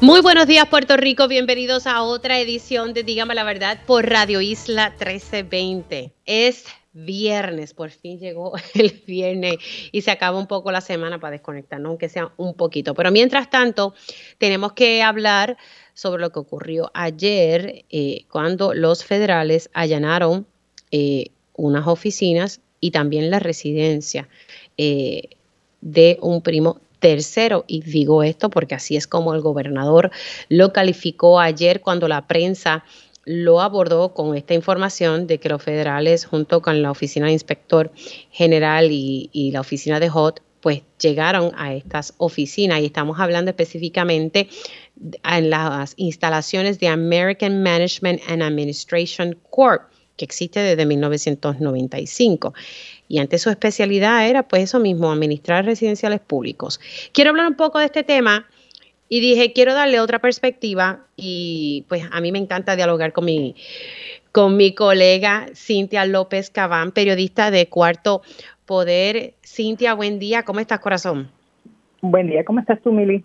Muy buenos días Puerto Rico, bienvenidos a otra edición de Dígame la Verdad por Radio Isla 1320. Es viernes, por fin llegó el viernes y se acaba un poco la semana para desconectarnos, aunque sea un poquito. Pero mientras tanto, tenemos que hablar sobre lo que ocurrió ayer eh, cuando los federales allanaron eh, unas oficinas y también la residencia eh, de un primo tercero. Y digo esto porque así es como el gobernador lo calificó ayer cuando la prensa lo abordó con esta información de que los federales junto con la oficina de inspector general y, la oficina de HOT pues llegaron a estas oficinas y estamos hablando específicamente en las instalaciones de American Management and Administration Corp que existe desde 1995 y antes su especialidad era pues eso mismo, administrar residenciales públicos. Quiero hablar un poco de este tema y dije, quiero darle otra perspectiva y pues a mí me encanta dialogar con mi, con mi colega Cintia López Cabán, periodista de Cuarto Poder. Cintia, buen día, ¿cómo estás corazón? Buen día, ¿cómo estás tú, Mili?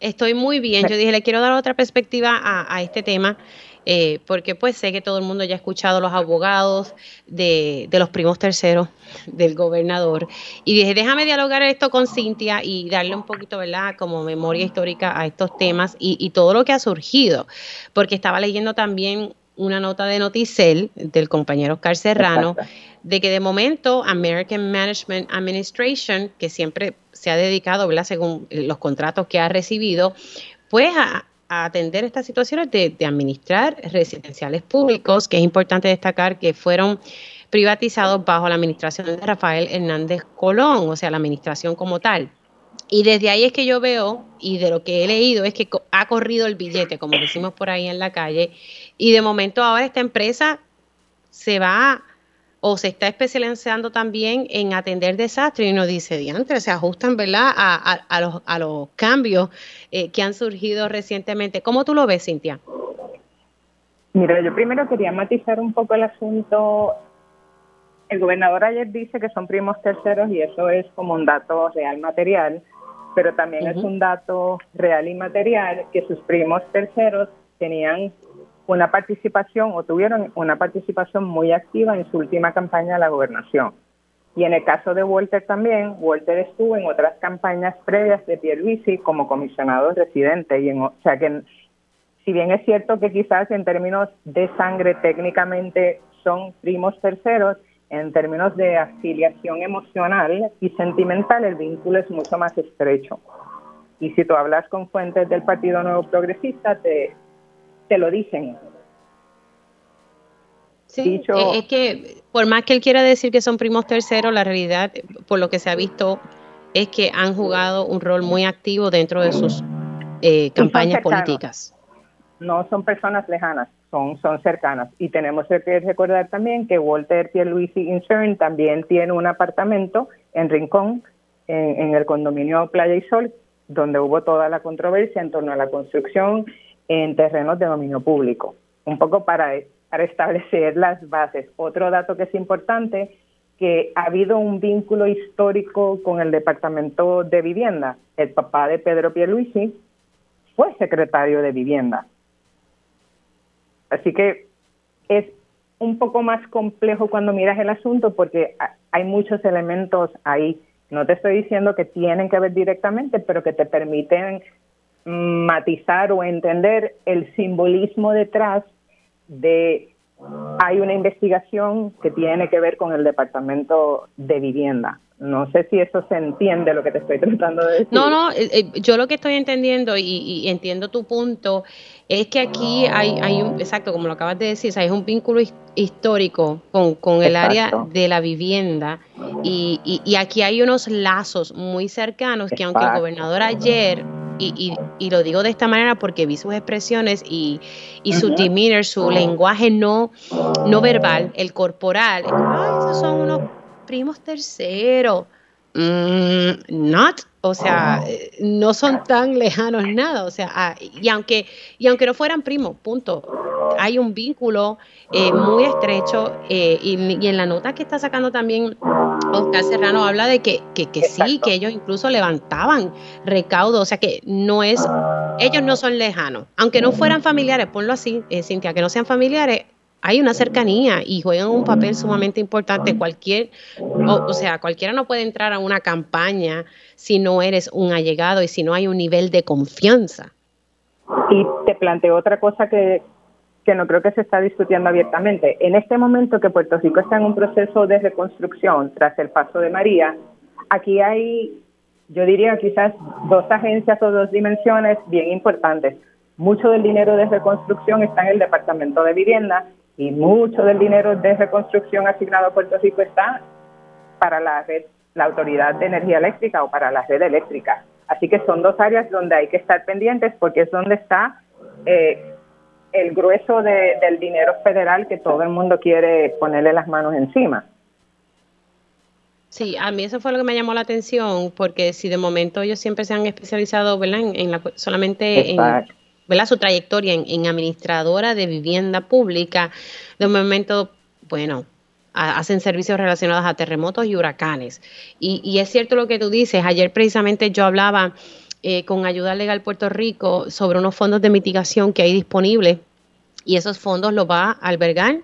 Estoy muy bien. Yo dije, le quiero dar otra perspectiva a, a este tema eh, porque pues sé que todo el mundo ya ha escuchado los abogados de, los primos terceros del gobernador. Y dije, déjame dialogar esto con Cintia y darle un poquito, ¿verdad?, como memoria histórica a estos temas y, y todo lo que ha surgido, porque estaba leyendo también una nota de Noticel del compañero Oscar Serrano, de que de momento American Management Administration, que siempre se ha dedicado, ¿verdad? según los contratos que ha recibido, pues a, atender estas situaciones de, administrar residenciales públicos, que es importante destacar que fueron privatizados bajo la administración de Rafael Hernández Colón, o sea, la administración como tal. Y desde ahí es que yo veo, y de lo que he leído, es que ha corrido el billete, como decimos por ahí en la calle, y de momento ahora esta empresa se va o se está especializando también en atender desastres y nos dice, diantre, se ajustan, ¿verdad?, a, los, a los, cambios eh, que han surgido recientemente. ¿Cómo tú lo ves, Cintia? Mira, yo primero quería matizar un poco el asunto. El gobernador ayer dice que son primos terceros y eso es como un dato real material, pero también es un dato real y material que sus primos terceros tenían una participación o tuvieron una participación muy activa en su última campaña de la gobernación. Y en el caso de Walter también, Walter estuvo en otras campañas previas de Pierluisi como comisionado residente. Y en, o sea que, si bien es cierto que quizás en términos de sangre técnicamente son primos terceros, en términos de afiliación emocional y sentimental el vínculo es mucho más estrecho. Y si tú hablas con fuentes del Partido Nuevo Progresista, te, te lo dicen. Sí, e-, es que por más que él quiera decir que son primos terceros, la realidad, por lo que se ha visto, es que han jugado un rol muy activo dentro de sus eh, campañas políticas. No son personas lejanas, son, son cercanas. Y tenemos que recordar también que Walter Pierluisi Insurance también tiene un apartamento en Rincón, en, en el condominio Playa y Sol, donde hubo toda la controversia en torno a la construcción en terrenos de dominio público, un poco para, para establecer las bases. Otro dato que es importante, que ha habido un vínculo histórico con el Departamento de Vivienda. El papá de Pedro Pierluisi fue secretario de Vivienda. Así que es un poco más complejo cuando miras el asunto porque hay muchos elementos ahí. No te estoy diciendo que tienen que ver directamente, pero que te permiten matizar o entender el simbolismo detrás de hay una investigación que tiene que ver con el departamento de vivienda. No sé si eso se entiende lo que te estoy tratando de decir. No, no, eh, eh, yo lo que estoy entendiendo y, entiendo tu punto es que aquí hay, hay un, exacto, como lo acabas de decir, hay un vínculo histórico con, con el área de la vivienda y, y, aquí hay unos lazos muy cercanos que aunque el gobernador ayer y, y, lo digo de esta manera porque vi sus expresiones y, y su demeanor, su lenguaje no, no verbal, el corporal. Ay, esos son unos primos terceros. Mm, not, o sea, eh, no son tan lejanos nada, o sea, ah, y aunque y aunque no fueran primos, punto. Hay un vínculo eh, muy estrecho eh, y, en la nota que está sacando también Oscar Serrano habla de que, que, que sí, que ellos incluso levantaban recaudo, o sea que no es, ellos no son lejanos, aunque no fueran familiares, ponlo así, Cintia, que no sean familiares, hay una cercanía y juegan un papel sumamente importante. Cualquier, o, sea, cualquiera no puede entrar a una campaña si no eres un allegado y si no hay un nivel de confianza. Y te planteo otra cosa que, que no creo que se está discutiendo abiertamente. En este momento que Puerto Rico está en un proceso de reconstrucción tras el paso de María, aquí hay, yo diría quizás dos agencias o dos dimensiones bien importantes. Mucho del dinero de reconstrucción está en el Departamento de Vivienda y mucho del dinero de reconstrucción asignado a Puerto Rico está para la red, la Autoridad de Energía Eléctrica o para la red eléctrica. Así que son dos áreas donde hay que estar pendientes porque es donde está eh, el grueso del dinero federal que todo el mundo quiere ponerle las manos encima. Sí, a mí eso fue lo que me llamó la atención, porque si de momento ellos siempre se han especializado ¿verdad? En, la, solamente en, ¿verdad? su trayectoria en, administradora de vivienda pública, de momento, bueno, hacen servicios relacionados a terremotos y huracanes. Y, es cierto lo que tú dices, ayer precisamente yo hablaba eh, con Ayuda Legal Puerto Rico sobre unos fondos de mitigación que hay disponibles y esos fondos los va a albergar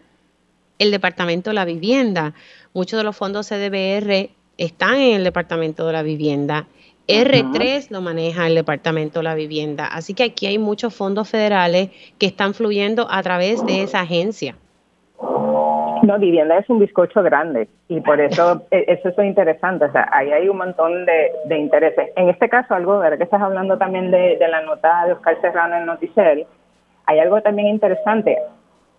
el Departamento de la Vivienda. Muchos de los fondos CDBR están en el Departamento de la Vivienda R3 lo maneja el Departamento de la Vivienda. Así que aquí hay muchos fondos federales que están fluyendo a través de esa agencia. No, vivienda es un bizcocho grande y por eso e, eso es interesante. O sea, ahí hay un montón de, intereses. En este caso, algo, ver que estás hablando también de, la nota de Oscar Serrano en Noticel, hay algo también interesante.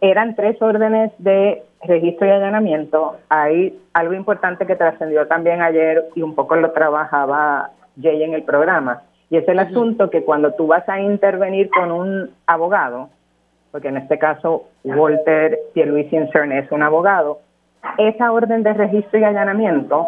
Eran tres órdenes de registro y allanamiento. Hay algo importante que trascendió también ayer y un poco lo trabajaba Jay en el programa. Y es el asunto que cuando tú vas a intervenir con un abogado, porque en este caso Walter Pierluisi Incern es un abogado, esa orden de registro y allanamiento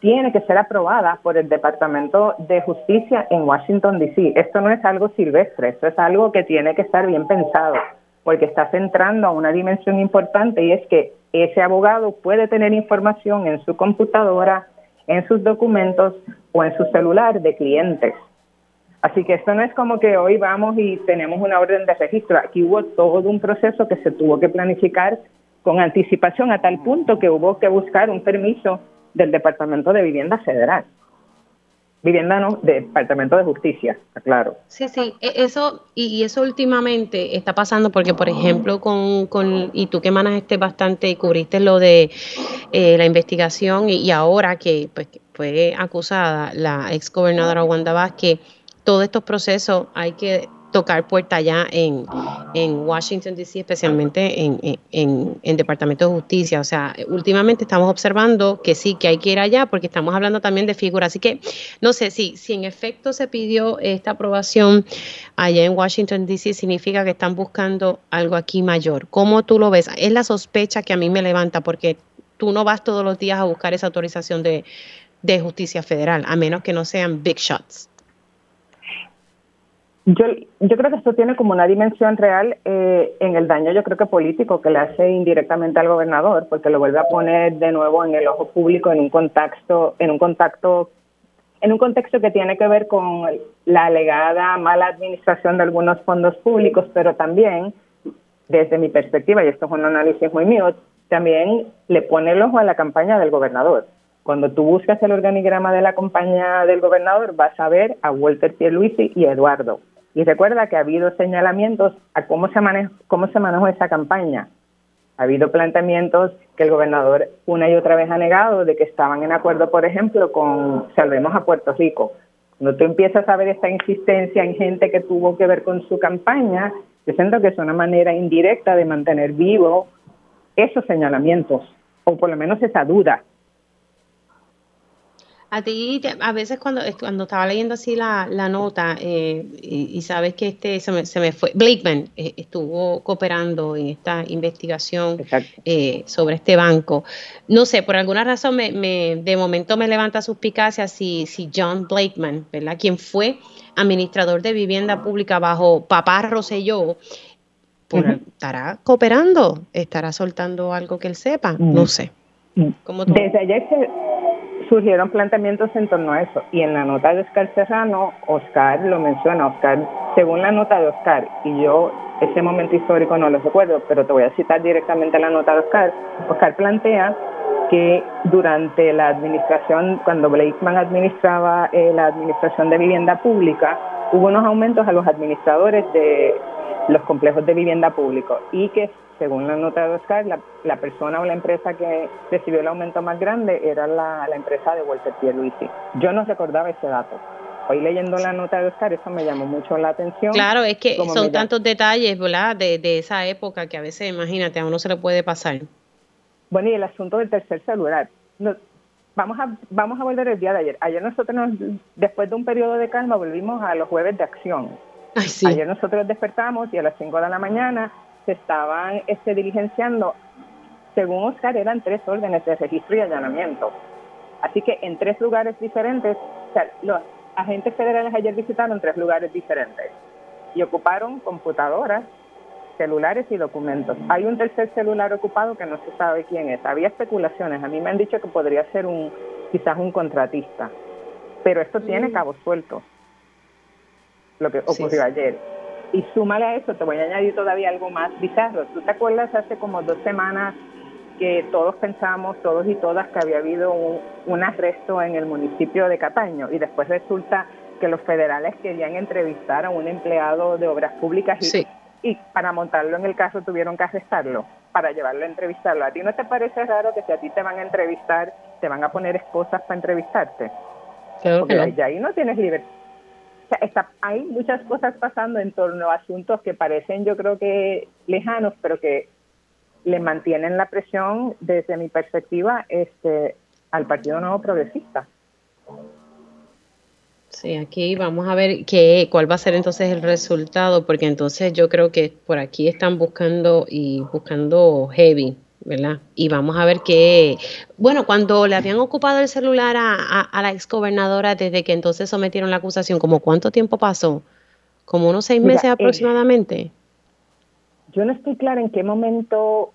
tiene que ser aprobada por el Departamento de Justicia en Washington, D.C. Esto no es algo silvestre, esto es algo que tiene que estar bien pensado, porque estás entrando a una dimensión importante y es que ese abogado puede tener información en su computadora, en sus documentos o en su celular de clientes. Así que esto no es como que hoy vamos y tenemos una orden de registro. Aquí hubo todo un proceso que se tuvo que planificar con anticipación a tal punto que hubo que buscar un permiso del Departamento de Vivienda Federal. Vivienda no, Departamento de Justicia, claro. Sí, sí, e, eso y, eso últimamente está pasando porque, por ejemplo, con, con y tú que manejaste bastante y cubriste lo de eh, la investigación y, ahora que pues fue acusada la ex gobernadora Wanda Vázquez, todos estos procesos hay que tocar puerta allá en, en Washington, D.C., especialmente en, en, en, Departamento de Justicia. O sea, últimamente estamos observando que sí, que hay que ir allá porque estamos hablando también de figuras. Así que no sé si, si en efecto se pidió esta aprobación allá en Washington, D.C., significa que están buscando algo aquí mayor. ¿Cómo tú lo ves? Es la sospecha que a mí me levanta porque tú no vas todos los días a buscar esa autorización de, de justicia federal, a menos que no sean big shots. Yo, yo creo que esto tiene como una dimensión real eh, en el daño, yo creo que político que le hace indirectamente al gobernador, porque lo vuelve a poner de nuevo en el ojo público en un contacto, en un contacto, en un contexto que tiene que ver con la alegada mala administración de algunos fondos públicos, pero también, desde mi perspectiva, y esto es un análisis muy mío, también le pone el ojo a la campaña del gobernador. Cuando tú buscas el organigrama de la campaña del gobernador, vas a ver a Walter Pierluisi y Eduardo. Y recuerda que ha habido señalamientos a cómo se, cómo se manejó esa campaña. Ha habido planteamientos que el gobernador una y otra vez ha negado de que estaban en acuerdo, por ejemplo, con Salvemos a Puerto Rico. Cuando tú empiezas a ver esta insistencia en gente que tuvo que ver con su campaña, yo siento que es una manera indirecta de mantener vivo esos señalamientos, o por lo menos esa duda A ti, a veces cuando, cuando estaba leyendo así la, nota eh, y, sabes que este se me, se me fue, Blakeman eh, estuvo cooperando en esta investigación eh, sobre este banco. No sé, por alguna razón me, me, de momento me levanta suspicacia si, si John Blakeman, ¿verdad? Quien fue administrador de vivienda pública bajo papá Rosselló, pues, estará cooperando, estará soltando algo que él sepa, no sé. Desde ayer se surgieron planteamientos en torno a eso. Y en la nota de Oscar Serrano, Oscar lo menciona, Oscar, según la nota de Oscar, y yo ese momento histórico no lo recuerdo, pero te voy a citar directamente la nota de Oscar. Oscar plantea que durante la administración, cuando Blakeman administraba eh, la administración de vivienda pública, hubo unos aumentos a los administradores de los complejos de vivienda público y que según la nota de Oscar, la, persona o la empresa que recibió el aumento más grande era la, empresa de Walter Pierluisi. Yo no recordaba ese dato. Hoy leyendo la nota de Oscar, eso me llamó mucho la atención. Claro, es que son tantos detalles, ¿verdad? De, de esa época que a veces, imagínate, a uno se le puede pasar. Bueno, y el asunto del tercer celular. vamos a vamos a volver el día de ayer. Ayer nosotros, después de un periodo de calma, volvimos a los jueves de acción. Ayer nosotros despertamos y a las 5 de la mañana se estaban este, diligenciando, según Oscar, eran tres órdenes de registro y allanamiento. Así que en tres lugares diferentes, o sea, los agentes federales ayer visitaron tres lugares diferentes y ocuparon computadoras, celulares y documentos. Hay un tercer celular ocupado que no se sabe quién es. Había especulaciones. A mí me han dicho que podría ser un quizás un contratista, pero esto tiene mm. cabos sueltos. Lo que ocurrió ayer. Y súmale a eso, te voy a añadir todavía algo más bizarro. ¿Tú te acuerdas hace como dos semanas que todos pensamos, todos y todas, que había habido un, arresto en el municipio de Cataño y después resulta que los federales querían entrevistar a un empleado de obras públicas y, y para montarlo en el caso tuvieron que arrestarlo para llevarlo a entrevistarlo. ¿A ti no te parece raro que si a ti te van a entrevistar, te van a poner esposas para entrevistarte? Porque ahí no tienes libertad hay muchas cosas pasando en torno a asuntos que parecen, yo creo que lejanos, pero que le mantienen la presión, desde mi perspectiva, este, al Partido Nuevo Progresista. Sí, aquí vamos a ver qué, cuál va a ser entonces el resultado, porque entonces yo creo que por aquí están buscando y buscando heavy ¿verdad? Y vamos a ver qué, bueno, cuando le habían ocupado el celular a, a, la exgobernadora desde que entonces sometieron la acusación, ¿como cuánto tiempo pasó? ¿Como unos seis meses eh, aproximadamente? yo no estoy clara en qué momento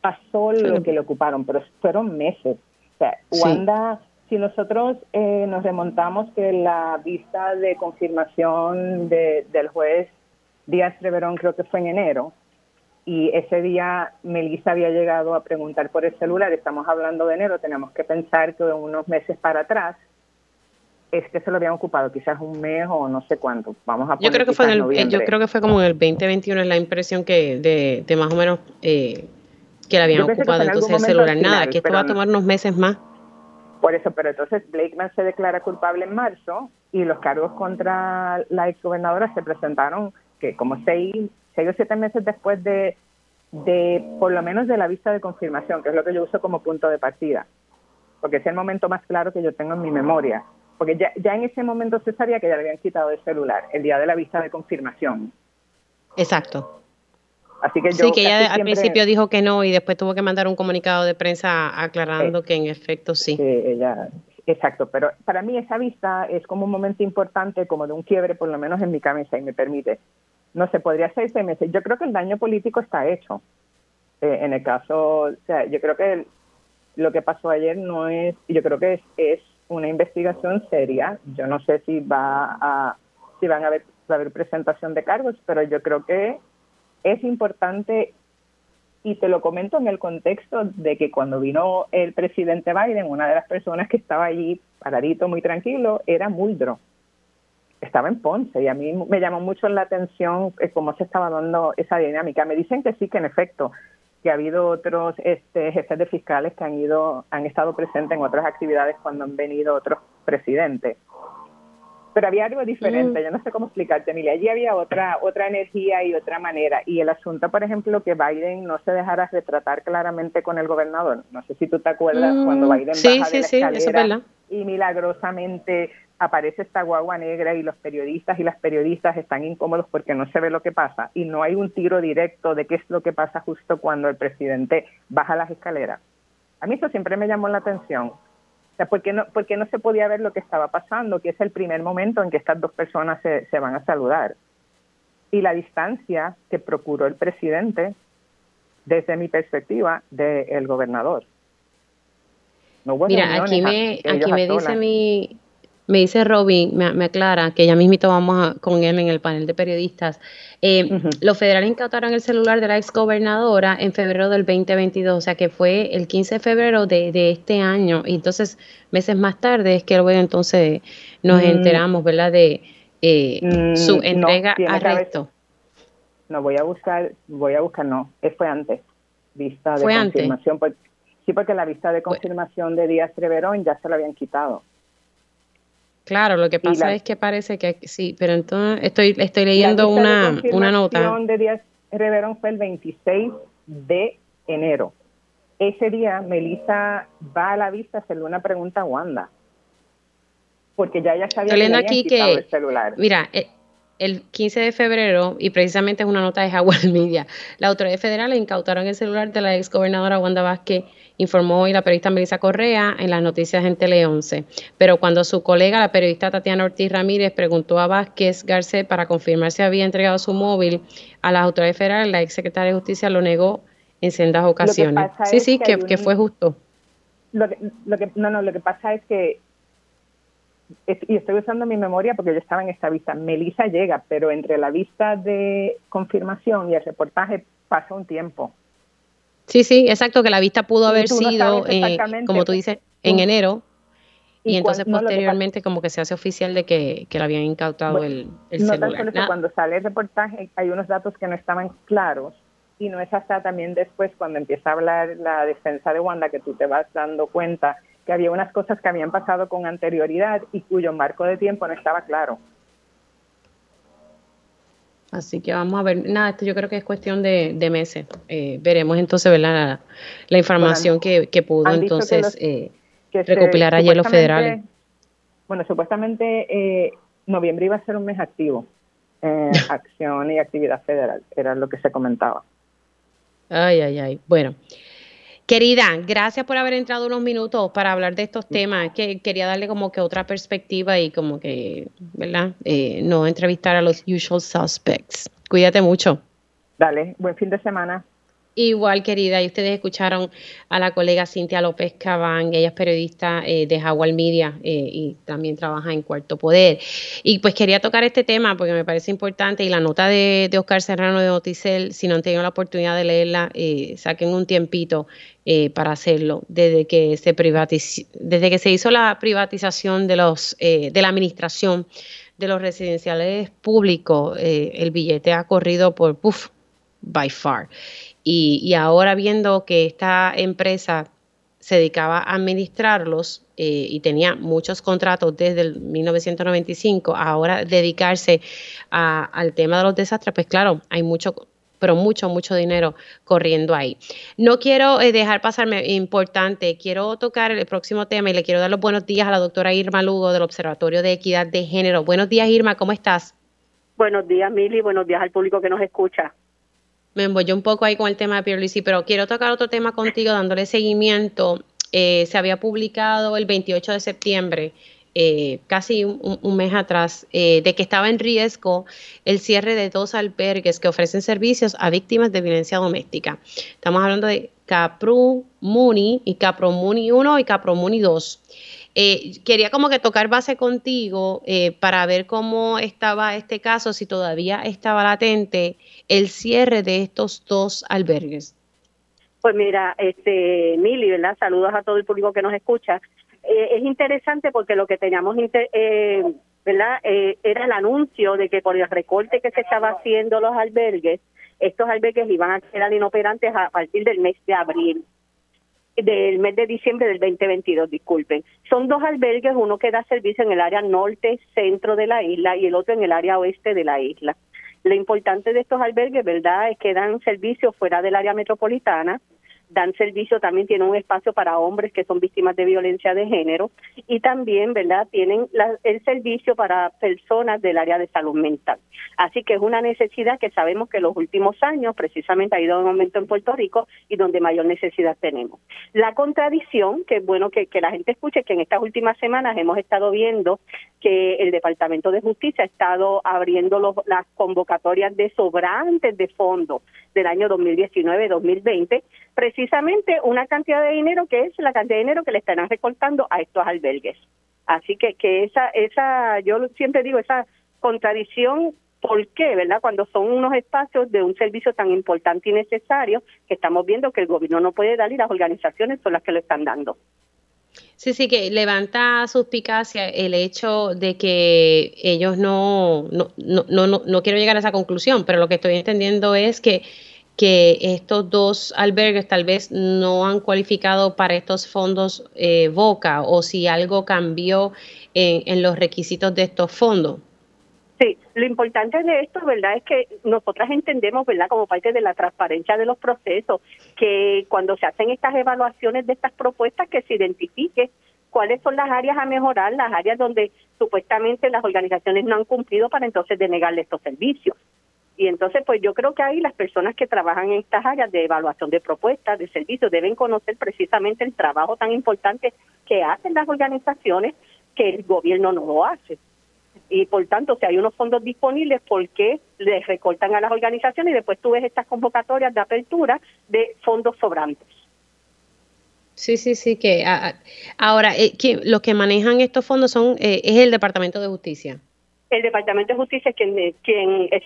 pasó lo que le ocuparon, pero fueron meses. O sea, Wanda, si nosotros eh, nos remontamos que la vista de confirmación de, del juez Díaz Reverón creo que fue en enero, y ese día Melissa había llegado a preguntar por el celular, estamos hablando de enero, tenemos que pensar que unos meses para atrás es que se lo habían ocupado, quizás un mes o no sé cuánto. Vamos a yo creo que fue el, yo creo que fue como en el 2021 es la impresión que de, de más o menos eh, que le habían ocupado entonces el celular. Nada, que esto va a tomar unos meses más. Por eso, pero entonces Blakeman se declara culpable en marzo y los cargos contra la exgobernadora se presentaron que como seis seis o siete meses después de, de, por lo menos de la vista de confirmación, que es lo que yo uso como punto de partida, porque es el momento más claro que yo tengo en mi memoria, porque ya, ya en ese momento se sabía que ya le habían quitado el celular, el día de la vista de confirmación. Exacto. Así que yo sí, que ella al principio dijo que no y después tuvo que mandar un comunicado de prensa aclarando que en efecto sí. sí ella, exacto, pero para mí esa vista es como un momento importante, como de un quiebre, por lo menos en mi cabeza, y me permite no se podría hacer seis meses. Yo creo que el daño político está hecho. Eh, en el caso, yo creo que lo que pasó ayer no es, yo creo que es, una investigación seria. Yo no sé si va a, si van a haber, va a haber presentación de cargos, pero yo creo que es importante y te lo comento en el contexto de que cuando vino el presidente Biden, una de las personas que estaba allí paradito, muy tranquilo, era Muldrow estaba en Ponce y a mí me llamó mucho la atención eh, cómo se estaba dando esa dinámica. Me dicen que sí, que en efecto, que ha habido otros este, jefes de fiscales que han ido, han estado presentes en otras actividades cuando han venido otros presidentes. Pero había algo diferente, mm. yo no sé cómo explicarte, Emilia. Allí había otra, otra energía y otra manera. Y el asunto, por ejemplo, que Biden no se dejara retratar claramente con el gobernador. No sé si tú te acuerdas cuando mm, Biden sí, baja sí, de la sí, escalera y milagrosamente aparece esta guagua negra y los periodistas y las periodistas están incómodos porque no se ve lo que pasa y no hay un tiro directo de qué es lo que pasa justo cuando el presidente baja las escaleras. A mí eso siempre me llamó la atención. O sea, ¿por qué no, porque no se podía ver lo que estaba pasando? Que es el primer momento en que estas dos personas se, se van a saludar. Y la distancia que procuró el presidente, desde mi perspectiva, del gobernador. Mira, aquí me, aquí me dice mi, me dice Robin, me, aclara que ya mismito vamos con él en el panel de periodistas. Eh, los federales incautaron el celular de la exgobernadora en febrero del 2022, o sea que fue el 15 de febrero de, este año. Y entonces, meses más tarde es que luego entonces nos mm. enteramos, ¿verdad?, de eh, mm, su entrega a arresto. No, voy a buscar, voy a buscar, no, fue antes, vista de confirmación. Pues, sí, porque la vista de confirmación de Díaz Treverón ya se la habían quitado. Claro, lo que pasa es que parece que sí, pero entonces estoy, estoy leyendo una, una nota. De Díaz Reverón fue el 26 de enero. Ese día Melissa va a la vista a hacerle una pregunta a Wanda. Porque ya ella sabía que aquí que, el celular. Mira, eh, el 15 de febrero, y precisamente es una nota de Jaguar Media, la autoridad federal incautaron el celular de la ex gobernadora Wanda Vázquez, informó hoy la periodista Melissa Correa en las noticias en Tele 11. Pero cuando su colega, la periodista Tatiana Ortiz Ramírez, preguntó a Vázquez Garcés para confirmar si había entregado su móvil a las autoridades federales, la ex secretaria de Justicia lo negó en sendas ocasiones. Sí, sí, que, fue justo. Lo que, no, no, lo que pasa es que y estoy usando mi memoria porque yo estaba en esta vista. Melissa llega, pero entre la vista de confirmación y el reportaje pasa un tiempo. Sí, sí, exacto, que la vista pudo haber sido, eh, como tú dices, en enero. Y, entonces posteriormente como que se hace oficial de que, que le habían incautado el, el no celular. cuando sale el reportaje hay unos datos que no estaban claros y no es hasta también después cuando empieza a hablar la defensa de Wanda que tú te vas dando cuenta que había unas cosas que habían pasado con anterioridad y cuyo marco de tiempo no estaba claro. Así que vamos a ver, nada, esto yo creo que es cuestión de, meses. Eh, veremos entonces ¿verdad? La, información que, pudo entonces eh, recopilar ayer los federales. Bueno, supuestamente eh, noviembre iba a ser un mes activo en acción y actividad federal, era lo que se comentaba. Ay, ay, ay. Bueno, Querida, gracias por haber entrado unos minutos para hablar de estos temas. Que quería darle como que otra perspectiva y como que, ¿verdad? Eh, no entrevistar a los usual suspects. Cuídate mucho. Dale, buen fin de semana. Igual, querida, y ustedes escucharon a la colega Cintia López Cabán, ella es periodista eh, de Jaguar Media eh, y también trabaja en Cuarto Poder. Y pues quería tocar este tema porque me parece importante y la nota de, Oscar Serrano de Noticel, si no han tenido la oportunidad de leerla, eh, saquen un tiempito para hacerlo. Desde que se desde que se hizo la privatización de los de la administración de los residenciales públicos, el billete ha corrido por, puff, by far. Y, ahora viendo que esta empresa se dedicaba a administrarlos eh, y tenía muchos contratos desde el 1995, ahora dedicarse al tema de los desastres, pues claro, hay mucho pero mucho, mucho dinero corriendo ahí. No quiero eh, dejar pasarme importante, quiero tocar el próximo tema y le quiero dar los buenos días a la doctora Irma Lugo del Observatorio de Equidad de Género. Buenos días, Irma, ¿cómo estás? Buenos días, Mili, buenos días al público que nos escucha me envolvió un poco ahí con el tema de Pierluisi, pero quiero tocar otro tema contigo dándole seguimiento. Eh, se había publicado el 28 de septiembre, eh, casi un, mes atrás, eh, de que estaba en riesgo el cierre de dos albergues que ofrecen servicios a víctimas de violencia doméstica. Estamos hablando de Capru Muni y Capro Muni 1 y Capro Muni 2. Quería como que tocar base contigo para ver cómo estaba este caso, si todavía estaba latente el cierre de estos dos albergues? Pues mira, este Mili, ¿verdad? Saludos a todo el público que nos escucha. Eh, es interesante porque lo que teníamos, eh, ¿verdad? Eh, era el anuncio de que por el recorte que se estaba haciendo los albergues, estos albergues iban a quedar inoperantes a partir del mes de abril del mes de diciembre del 2022, disculpen. Son dos albergues, uno que da servicio en el área norte, centro de la isla y el otro en el área oeste de la isla. Lo importante de estos albergues, ¿verdad?, es que dan servicio fuera del área metropolitana, dan servicio, también tienen un espacio para hombres que son víctimas de violencia de género y también, ¿verdad?, tienen el servicio para personas del área de salud mental. Así que es una necesidad que sabemos que en los últimos años precisamente ha ido en aumento en Puerto Rico y donde mayor necesidad tenemos. La contradicción, que es bueno que, que la gente escuche, que en estas últimas semanas hemos estado viendo que el Departamento de Justicia ha estado abriendo los, las convocatorias de sobrantes de fondos del año 2019-2020, precisamente una cantidad de dinero que es la cantidad de dinero que le están recortando a estos albergues. Así que, que esa, esa, yo siempre digo, esa contradicción ¿Por qué, verdad? Cuando son unos espacios de un servicio tan importante y necesario que estamos viendo que el gobierno no puede dar y las organizaciones son las que lo están dando. Sí, sí, que levanta suspicacia el hecho de que ellos no, no, no, no, no quiero llegar a esa conclusión, pero lo que estoy entendiendo es que, que estos dos albergues tal vez no han cualificado para estos fondos eh, Boca o si algo cambió en, en los requisitos de estos fondos. Sí, lo importante de esto, ¿verdad? Es que nosotras entendemos, ¿verdad? Como parte de la transparencia de los procesos, que cuando se hacen estas evaluaciones de estas propuestas, que se identifique cuáles son las áreas a mejorar, las áreas donde supuestamente las organizaciones no han cumplido para entonces denegarle estos servicios. Y entonces, pues yo creo que ahí las personas que trabajan en estas áreas de evaluación de propuestas, de servicios, deben conocer precisamente el trabajo tan importante que hacen las organizaciones que el gobierno no lo hace y por tanto, si hay unos fondos disponibles, ¿por qué les recortan a las organizaciones y después tú ves estas convocatorias de apertura de fondos sobrantes? Sí, sí, sí, que ahora eh, los que manejan estos fondos son eh, es el Departamento de Justicia. El Departamento de Justicia es quien, quien, es,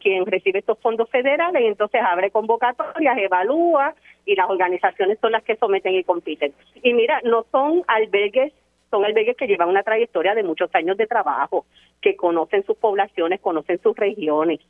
quien recibe estos fondos federales entonces abre convocatorias, evalúa y las organizaciones son las que someten y compiten. Y mira, no son albergues son albergues que llevan una trayectoria de muchos años de trabajo, que conocen sus poblaciones, conocen sus regiones.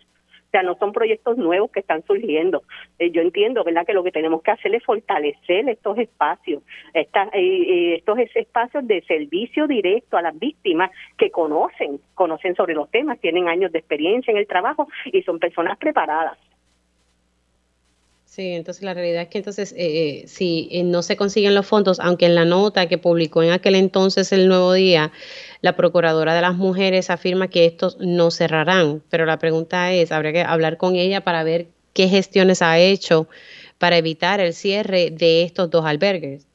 O sea, no son proyectos nuevos que están surgiendo. Eh, yo entiendo, ¿verdad?, que lo que tenemos que hacer es fortalecer estos espacios, eh, eh, estos espacios de servicio directo a las víctimas que conocen, conocen sobre los temas, tienen años de experiencia en el trabajo y son personas preparadas. Sí, entonces la realidad es que entonces eh, eh si eh, no se consiguen los fondos, aunque en la nota que publicó en aquel entonces el Nuevo Día, la Procuradora de las Mujeres afirma que estos no cerrarán, pero la pregunta es, habría que hablar con ella para ver qué gestiones ha hecho para evitar el cierre de estos dos albergues.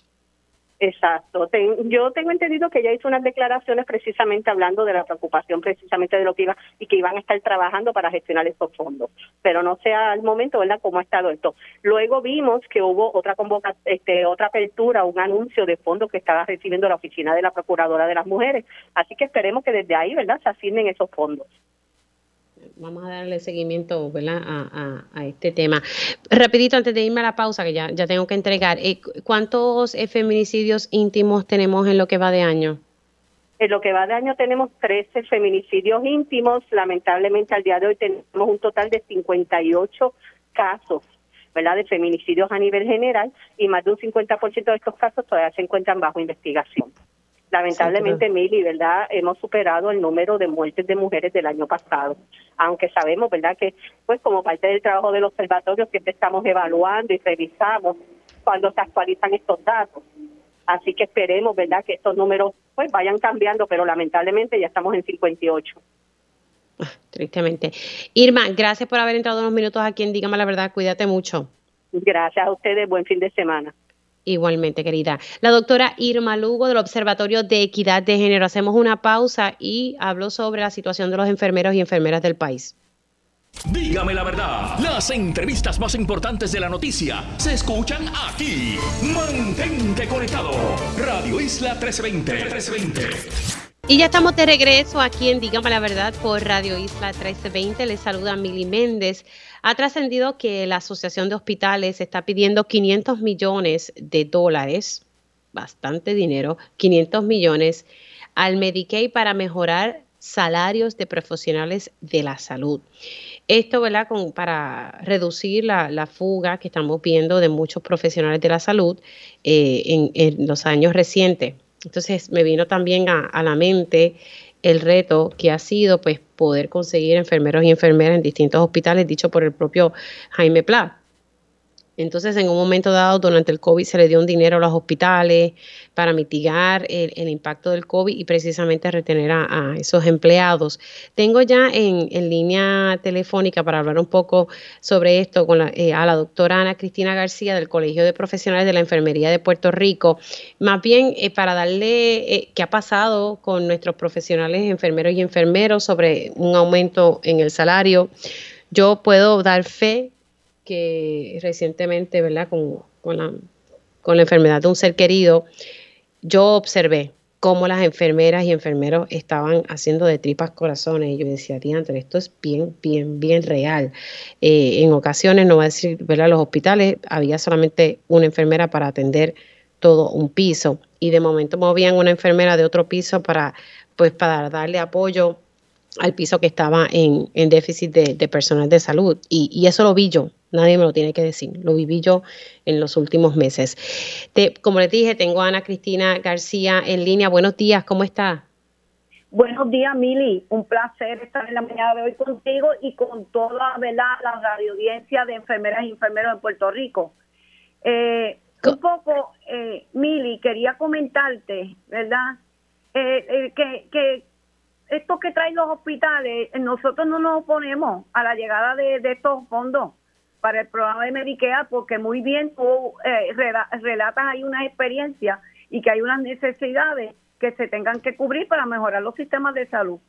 Exacto. yo tengo entendido que ella hizo unas declaraciones precisamente hablando de la preocupación precisamente de lo que iba y que iban a estar trabajando para gestionar estos fondos, pero no sé al momento, ¿verdad?, cómo ha estado esto. Luego vimos que hubo otra convoca este, otra apertura, un anuncio de fondos que estaba recibiendo la oficina de la Procuradora de las Mujeres, así que esperemos que desde ahí, ¿verdad?, se asignen esos fondos vamos a darle seguimiento ¿verdad? A, a, este tema. Rapidito, antes de irme a la pausa, que ya, ya tengo que entregar, eh, ¿cuántos feminicidios íntimos tenemos en lo que va de año? En lo que va de año tenemos 13 feminicidios íntimos. Lamentablemente al día de hoy tenemos un total de 58 casos ¿verdad? de feminicidios a nivel general y más de un 50% de estos casos todavía se encuentran bajo investigación. Lamentablemente, Mili, ¿verdad? Hemos superado el número de muertes de mujeres del año pasado, aunque sabemos, ¿verdad? Que, pues, como parte del trabajo del observatorio, siempre estamos evaluando y revisamos cuando se actualizan estos datos. Así que esperemos, ¿verdad?, que estos números, pues, vayan cambiando, pero lamentablemente ya estamos en 58. Ah, tristemente. Irma, gracias por haber entrado unos minutos aquí en Dígame la Verdad. Cuídate mucho. Gracias a ustedes. Buen fin de semana. Igualmente, querida. La doctora Irma Lugo del Observatorio de Equidad de Género. Hacemos una pausa y hablo sobre la situación de los enfermeros y enfermeras del país. Dígame la verdad, las entrevistas más importantes de la noticia se escuchan aquí. Mantente conectado. Radio Isla 1320. 1320. Y ya estamos de regreso aquí en Dígame la Verdad por Radio Isla 1320. Les saluda Mili Méndez. Ha trascendido que la Asociación de Hospitales está pidiendo 500 millones de dólares, bastante dinero, 500 millones al Medicaid para mejorar salarios de profesionales de la salud. Esto, ¿verdad? Con, para reducir la, fuga que estamos viendo de muchos profesionales de la salud eh, en los años recientes. Entonces me vino también a, la mente el reto que ha sido pues poder conseguir enfermeros y enfermeras en distintos hospitales, dicho por el propio Jaime Pla. Entonces, en un momento dado, durante el COVID, se le dio un dinero a los hospitales para mitigar el, impacto del COVID y precisamente retener a, esos empleados. Tengo ya en, línea telefónica para hablar un poco sobre esto con eh, a la doctora Ana Cristina García del Colegio de Profesionales de la Enfermería de Puerto Rico. Más bien, eh, para darle eh, qué ha pasado con nuestros profesionales enfermeros y enfermeros sobre un aumento en el salario. Yo puedo dar fe que recientemente, ¿verdad? Con, con, la, con la enfermedad de un ser querido, yo observé cómo las enfermeras y enfermeros estaban haciendo de tripas corazones. Y yo decía, diantre, esto es bien, bien, bien real. Eh, en ocasiones, no voy a decir, ¿verdad? Los hospitales había solamente una enfermera para atender todo un piso. Y de momento movían una enfermera de otro piso para, pues, para darle apoyo al piso que estaba en, déficit de, personal de salud. Y, eso lo vi yo, nadie me lo tiene que decir, lo viví yo en los últimos meses. como les dije, tengo a Ana Cristina García en línea. Buenos días, ¿cómo está? Buenos días, Mili. Un placer estar en la mañana de hoy contigo y con toda ¿verdad? la radio audiencia de enfermeras y enfermeros de Puerto Rico. Eh, un poco, eh, Mili, quería comentarte, ¿verdad? Eh, eh que, que esto que traen los hospitales, nosotros no nos oponemos a la llegada de, estos fondos para el programa de Medicare, porque muy bien tú eh, relatas ahí una experiencia y que hay unas necesidades que se tengan que cubrir para mejorar los sistemas de salud.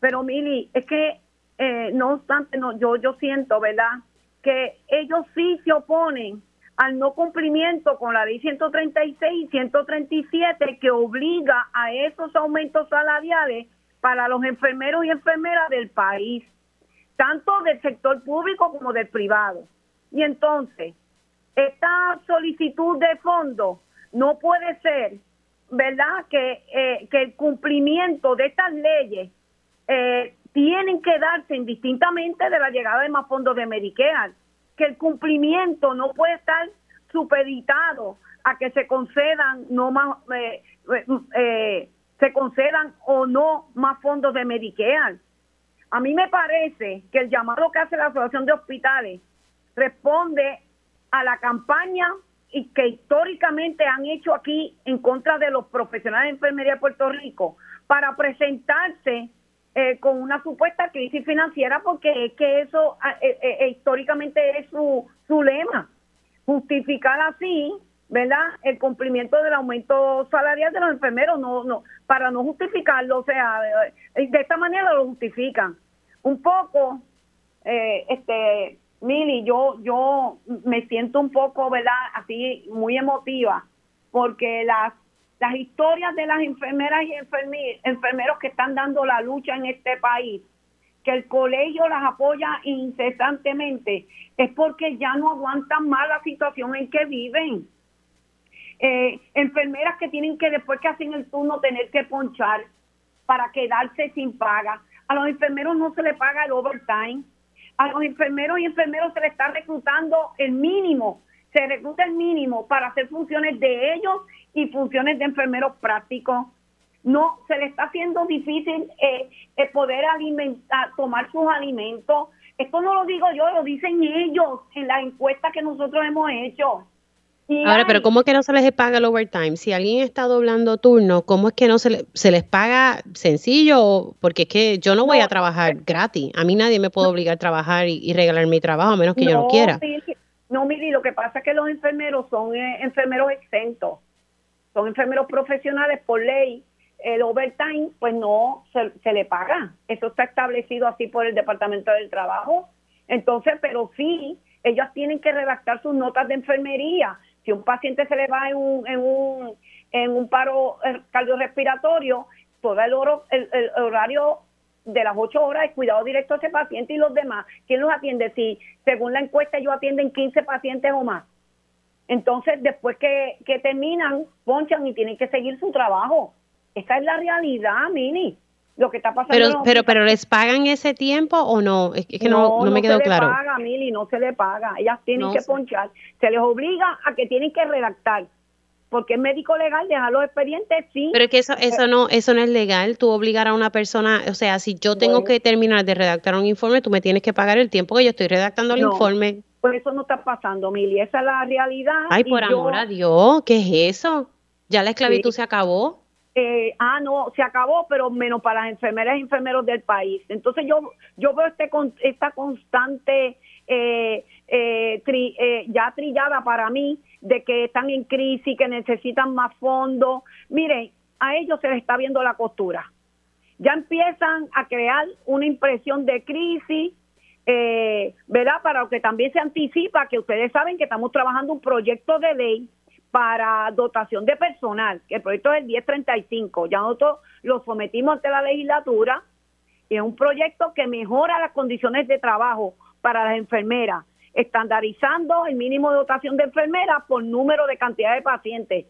Pero Mili, es que eh, no obstante, no, yo, yo siento, ¿verdad? Que ellos sí se oponen al no cumplimiento con la ley 136 y 137 que obliga a esos aumentos salariales para los enfermeros y enfermeras del país, tanto del sector público como del privado. Y entonces, esta solicitud de fondo no puede ser, ¿verdad?, que, eh, que el cumplimiento de estas leyes eh, tienen que darse indistintamente de la llegada de más fondos de Medicare, que el cumplimiento no puede estar supeditado a que se concedan no más eh, eh se concedan o no más fondos de Medicare. A mí me parece que el llamado que hace la Asociación de Hospitales responde a la campaña y que históricamente han hecho aquí en contra de los profesionales de enfermería de Puerto Rico para presentarse eh, con una supuesta crisis financiera porque es que eso eh, eh, históricamente es su, su lema. Justificar así ¿verdad? El cumplimiento del aumento salarial de los enfermeros, no, no, para no justificarlo, o sea, de, esta manera lo justifican. Un poco, eh, este, Mili, yo, yo me siento un poco, ¿verdad? Así muy emotiva, porque las, las historias de las enfermeras y enfermeros que están dando la lucha en este país, que el colegio las apoya incesantemente, es porque ya no aguantan más la situación en que viven eh, enfermeras que tienen que después que hacen el turno tener que ponchar para quedarse sin paga. A los enfermeros no se les paga el overtime. A los enfermeros y enfermeros se les está reclutando el mínimo. Se recluta el mínimo para hacer funciones de ellos y funciones de enfermeros prácticos. No, se les está haciendo difícil eh, eh, poder alimentar, tomar sus alimentos. Esto no lo digo yo, lo dicen ellos en las encuestas que nosotros hemos hecho. Ahora, pero ¿cómo es que no se les paga el overtime? Si alguien está doblando turno, ¿cómo es que no se, se les paga sencillo? Porque es que yo no voy a trabajar gratis. A mí nadie me puede obligar a trabajar y, regalar mi trabajo a menos que yo no quiera. no, mire, lo que pasa es que los enfermeros son eh, enfermeros exentos. Son enfermeros profesionales por ley. El overtime, pues no se, se le paga. Eso está establecido así por el Departamento del Trabajo. Entonces, pero sí, ellos tienen que redactar sus notas de enfermería si un paciente se le va en un, en un, en un paro eh, cardiorrespiratorio, todo el, oro, el, horario de las ocho horas es cuidado directo a ese paciente y los demás. ¿Quién los atiende? Si según la encuesta ellos atienden 15 pacientes o más. Entonces, después que, que terminan, ponchan y tienen que seguir su trabajo. Esta es la realidad, Mini lo que está pasando. Pero, pero, pero ¿les pagan ese tiempo o no? Es que no, no, me quedó claro. No se le paga, Mili, no se le paga. Ellas tienen que ponchar. Se les obliga a que tienen que redactar. Porque es médico legal dejar los expedientes, sí. Pero es que eso, eso no, eso no es legal. Tú obligar a una persona, o sea, si yo tengo que terminar de redactar un informe, tú me tienes que pagar el tiempo que yo estoy redactando el informe. Pues eso no está pasando, Mili, esa es la realidad. Ay, por amor a Dios, ¿qué es eso? ¿Ya la esclavitud se acabó? Eh, ah, no, se acabó, pero menos para las enfermeras y enfermeros del país. Entonces yo, yo veo este, esta constante eh, eh, eh, ya trillada para mí de que están en crisis, que necesitan más fondos. Miren, a ellos se les está viendo la costura. Ya empiezan a crear una impresión de crisis, eh, ¿verdad? Para lo que también se anticipa, que ustedes saben que estamos trabajando un proyecto de ley para dotación de personal, que el proyecto es el 1035, ya nosotros lo sometimos ante la legislatura, y es un proyecto que mejora las condiciones de trabajo para las enfermeras, estandarizando el mínimo de dotación de enfermeras por número de cantidad de pacientes.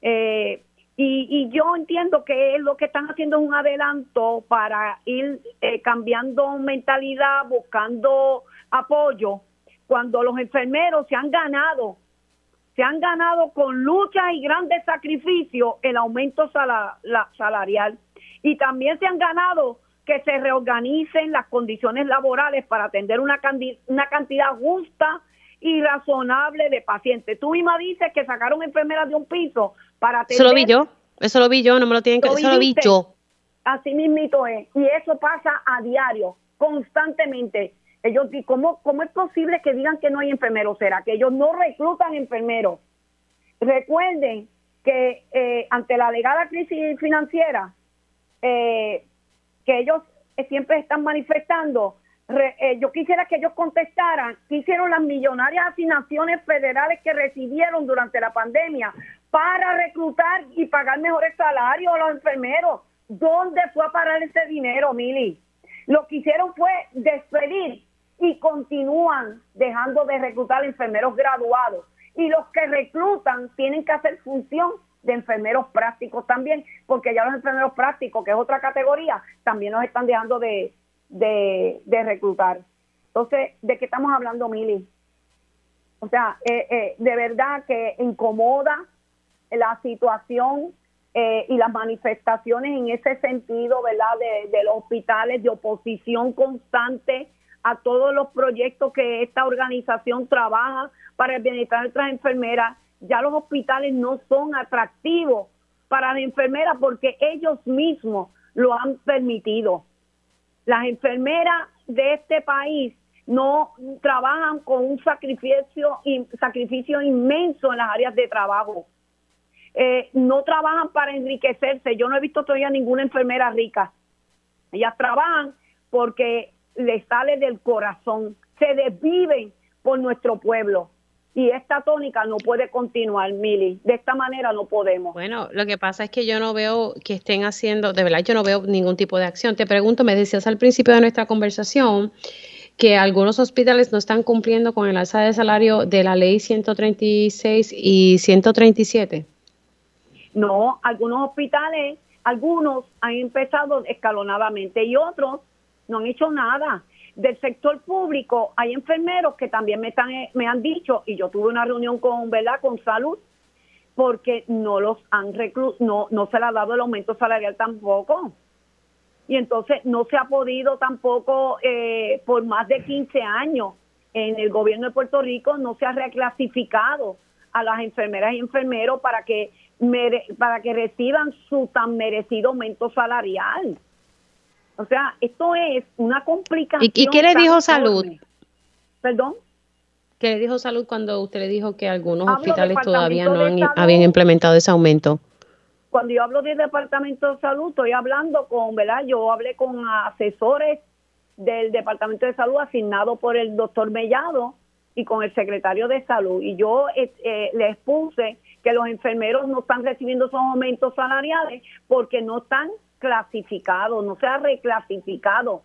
Eh, y, yo entiendo que lo que están haciendo es un adelanto para ir eh, cambiando mentalidad, buscando apoyo, cuando los enfermeros se han ganado, se han ganado con lucha y grandes sacrificios el aumento salarial. Y también se han ganado que se reorganicen las condiciones laborales para atender una, una cantidad justa y razonable de pacientes. Tú misma dices que sacaron enfermeras de un piso para atender... Eso lo vi yo, eso lo vi yo, no me lo tienen que... Eso lo vi yo. Así mismito es, y eso pasa a diario, constantemente. Ellos, ¿cómo, ¿Cómo es posible que digan que no hay enfermeros? ¿Será que ellos no reclutan enfermeros? Recuerden que eh, ante la alegada crisis financiera, eh, que ellos eh, siempre están manifestando, yo quisiera que ellos contestaran qué hicieron las millonarias asignaciones federales que recibieron durante la pandemia para reclutar y pagar mejores salarios a los enfermeros. ¿Dónde fue a parar ese dinero, Mili? Lo que hicieron fue despedir y continúan dejando de reclutar enfermeros graduados. Y los que reclutan tienen que hacer función de enfermeros prácticos también, porque ya los enfermeros prácticos, que es otra categoría, también nos están dejando de, de, reclutar. Entonces, ¿de qué estamos hablando, Mili? O sea, eh, eh, de verdad que incomoda la situación eh, y las manifestaciones en ese sentido, ¿verdad? De, de, los hospitales, de oposición constante a todos los proyectos que esta organización trabaja para el bienestar de nuestras enfermeras ya los hospitales no son atractivos para las enfermeras porque ellos mismos lo han permitido. Las enfermeras de este país no trabajan con un sacrificio, sacrificio inmenso en las áreas de trabajo. Eh, no trabajan para enriquecerse. Yo no he visto todavía ninguna enfermera rica. Ellas trabajan porque les sale del corazón, se desviven por nuestro pueblo. Y esta tónica no puede continuar, Mili. De esta manera no podemos. Bueno, lo que pasa es que yo no veo que estén haciendo, de verdad, yo no veo ningún tipo de acción. Te pregunto, me decías al principio de nuestra conversación que algunos hospitales no están cumpliendo con el alza de salario de la ley 136 y 137. No, algunos hospitales, algunos han empezado escalonadamente y otros no han hecho nada. Del sector público hay enfermeros que también me están me han dicho y yo tuve una reunión con verdad con salud porque no los han no no se le ha dado el aumento salarial tampoco. Y entonces no se ha podido tampoco eh, por más de 15 años en el gobierno de Puerto Rico no se ha reclasificado a las enfermeras y enfermeros para que para que reciban su tan merecido aumento salarial. O sea, esto es una complicación. ¿Y, qué le dijo salud? ¿Perdón? ¿Qué le dijo salud cuando usted le dijo que algunos hospitales todavía no habían implementado ese aumento? Cuando yo hablo del Departamento de Salud, estoy hablando con, ¿verdad? Yo hablé con asesores del Departamento de Salud asignado por el doctor Mellado y con el secretario de Salud. Y yo eh, eh, les puse que los enfermeros no están recibiendo esos aumentos salariales porque no están clasificado, no se ha reclasificado.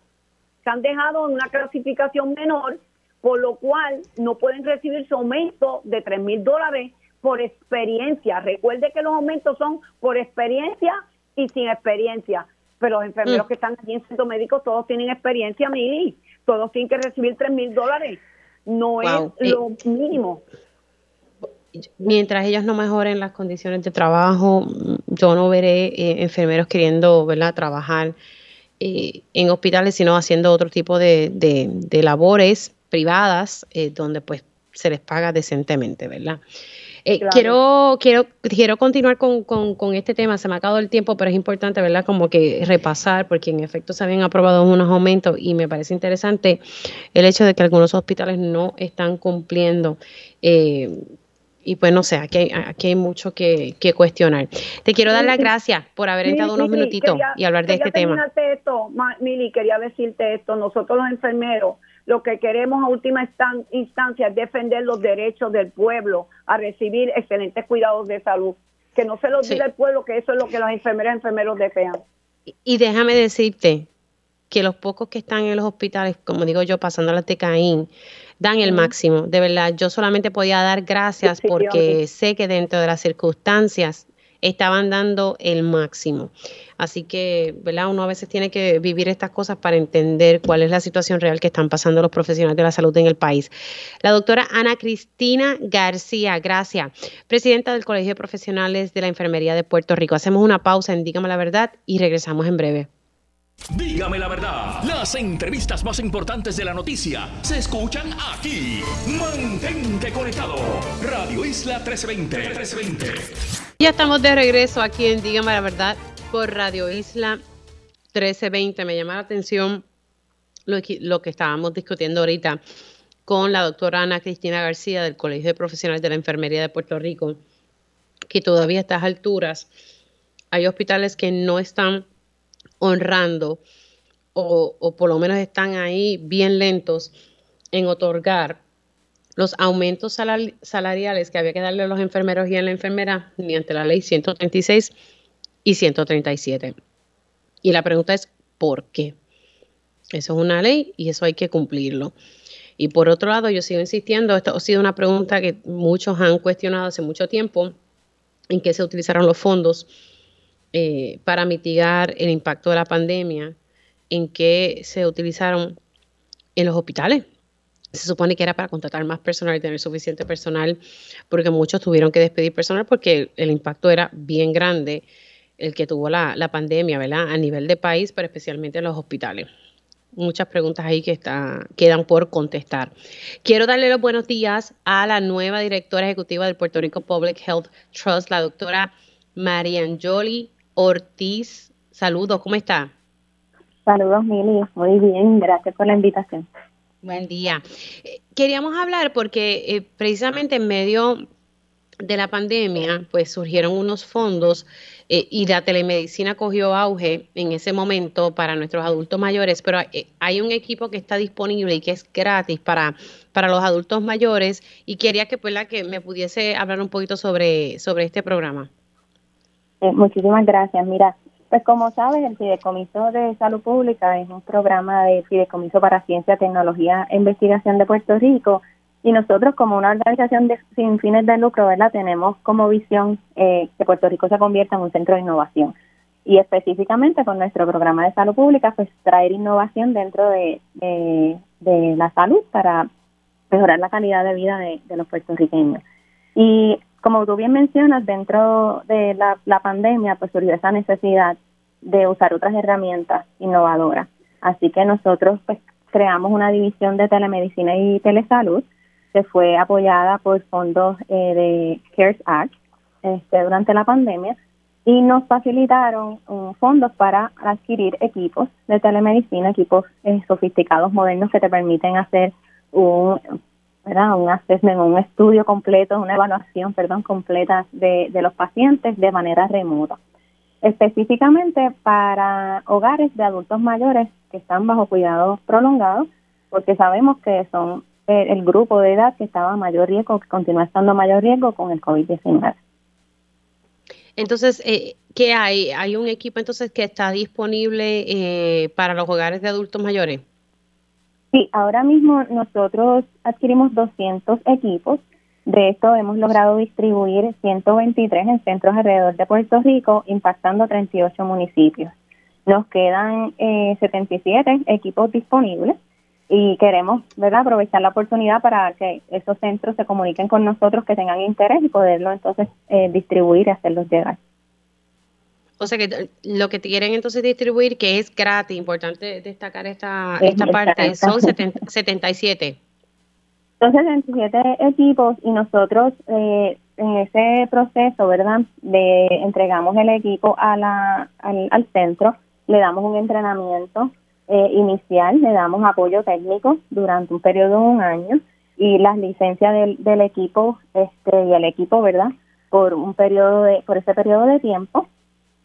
Se han dejado en una clasificación menor, por lo cual no pueden recibir su aumento de 3 mil dólares por experiencia. Recuerde que los aumentos son por experiencia y sin experiencia. Pero los enfermeros mm. que están aquí en centro médico todos tienen experiencia, Mili. Todos tienen que recibir 3 mil dólares. No es lo mínimo mientras ellos no mejoren las condiciones de trabajo, yo no veré eh, enfermeros queriendo ¿verdad? trabajar eh, en hospitales, sino haciendo otro tipo de, de, labores privadas, eh, donde pues se les paga decentemente, ¿verdad? Eh, quiero, quiero, quiero continuar con, con, este tema, se me ha acabado el tiempo, pero es importante, ¿verdad? Como que repasar, porque en efecto se habían aprobado unos aumentos y me parece interesante el hecho de que algunos hospitales no están cumpliendo. Eh, y pues no sé, aquí hay, aquí hay mucho que, cuestionar. Te quiero dar las gracias por haber entrado unos minutitos y hablar de este tema. Esto, Mili, quería decirte esto, nosotros los enfermeros lo que queremos a última instancia es defender los derechos del pueblo a recibir excelentes cuidados de salud. Que no se los diga el pueblo que eso es lo que las enfermeras y enfermeros desean. Y, déjame decirte que los pocos que están en los hospitales, como digo yo, pasando la TECAIN, dan el máximo. De verdad, yo solamente podía dar gracias porque sé que dentro de las circunstancias estaban dando el máximo. Así que, ¿verdad? Uno a veces tiene que vivir estas cosas para entender cuál es la situación real que están pasando los profesionales de la salud en el país. La doctora Ana Cristina García, gracias, presidenta del Colegio de Profesionales de la Enfermería de Puerto Rico. Hacemos una pausa en Dígame la Verdad y regresamos en breve. Dígame la verdad, las entrevistas más importantes de la noticia se escuchan aquí. Mantente conectado. Radio Isla 1320. 1320. Ya estamos de regreso aquí en Dígame la verdad por Radio Isla 1320. Me llama la atención lo que, lo que estábamos discutiendo ahorita con la doctora Ana Cristina García del Colegio de Profesionales de la Enfermería de Puerto Rico, que todavía a estas alturas hay hospitales que no están honrando o, o por lo menos están ahí bien lentos en otorgar los aumentos salariales que había que darle a los enfermeros y a la enfermera mediante la ley 136 y 137. Y la pregunta es, ¿por qué? Eso es una ley y eso hay que cumplirlo. Y por otro lado, yo sigo insistiendo, esto ha sido una pregunta que muchos han cuestionado hace mucho tiempo, en qué se utilizaron los fondos eh, para mitigar el impacto de la pandemia, en qué se utilizaron en los hospitales. Se supone que era para contratar más personal y tener suficiente personal, porque muchos tuvieron que despedir personal porque el impacto era bien grande el que tuvo la, pandemia, ¿verdad? A nivel de país, pero especialmente en los hospitales. Muchas preguntas ahí que está, quedan por contestar. Quiero darle los buenos días a la nueva directora ejecutiva del Puerto Rico Public Health Trust, la doctora Marianjoli Ortiz. Saludos, ¿cómo está? Saludos, Mili. Muy bien, gracias por la invitación. Buen día. Eh, queríamos hablar porque eh, precisamente en medio de la pandemia, pues surgieron unos fondos eh, y la telemedicina cogió auge en ese momento para nuestros adultos mayores, pero hay, un equipo que está disponible y que es gratis para, para los adultos mayores y quería que, pues, que me pudiese hablar un poquito sobre, sobre este programa. Eh, muchísimas gracias. Mira, pues como sabes, el Fideicomiso de Salud Pública es un programa de Fideicomiso para Ciencia, Tecnología e Investigación de Puerto Rico y nosotros como una organización sin fines de lucro, ¿verdad? Tenemos como visión eh, que Puerto Rico se convierta en un centro de innovación. Y específicamente con nuestro programa de salud pública, pues traer innovación dentro de, de, la salud para mejorar la calidad de vida de, los puertorriqueños. Y como tú bien mencionas, dentro de la, pandemia, pues surgió esa necesidad de usar otras herramientas innovadoras. Así que nosotros pues creamos una división de telemedicina y telesalud que fue apoyada por fondos eh, de CARES Act este, durante la pandemia y nos facilitaron fondos para adquirir equipos de telemedicina, equipos eh, sofisticados, modernos que te permiten hacer un, ¿verdad? un assessment, un estudio completo, una evaluación, perdón, completa de, de los pacientes de manera remota. Específicamente para hogares de adultos mayores que están bajo cuidado prolongado, porque sabemos que son el, grupo de edad que estaba mayor riesgo, que continúa estando mayor riesgo con el COVID-19. Entonces, eh, ¿qué hay? ¿Hay un equipo entonces que está disponible eh, para los hogares de adultos mayores? Sí, ahora mismo nosotros adquirimos 200 equipos. De esto hemos logrado distribuir 123 en centros alrededor de Puerto Rico, impactando 38 municipios. Nos quedan eh, 77 equipos disponibles y queremos ¿verdad? aprovechar la oportunidad para que esos centros se comuniquen con nosotros que tengan interés y poderlo entonces eh, distribuir y hacerlos llegar. O sea que lo que quieren entonces distribuir, que es gratis, importante destacar esta, esta parte, son 77. Entonces, 27 equipos y nosotros eh, en ese proceso, ¿verdad? De entregamos el equipo a la, al, centro, le damos un entrenamiento eh, inicial, le damos apoyo técnico durante un periodo de un año y las licencias del, del equipo este y el equipo, ¿verdad? Por un periodo de por ese periodo de tiempo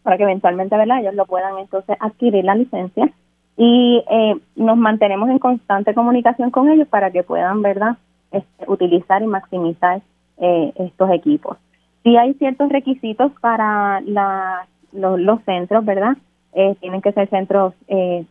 para que eventualmente, ¿verdad? Ellos lo puedan entonces adquirir la licencia y eh, nos mantenemos en constante comunicación con ellos para que puedan, ¿verdad? Este, utilizar y maximizar eh, estos equipos. Si hay ciertos requisitos para la, los, centros, ¿verdad? Eh, tienen que ser centros eh,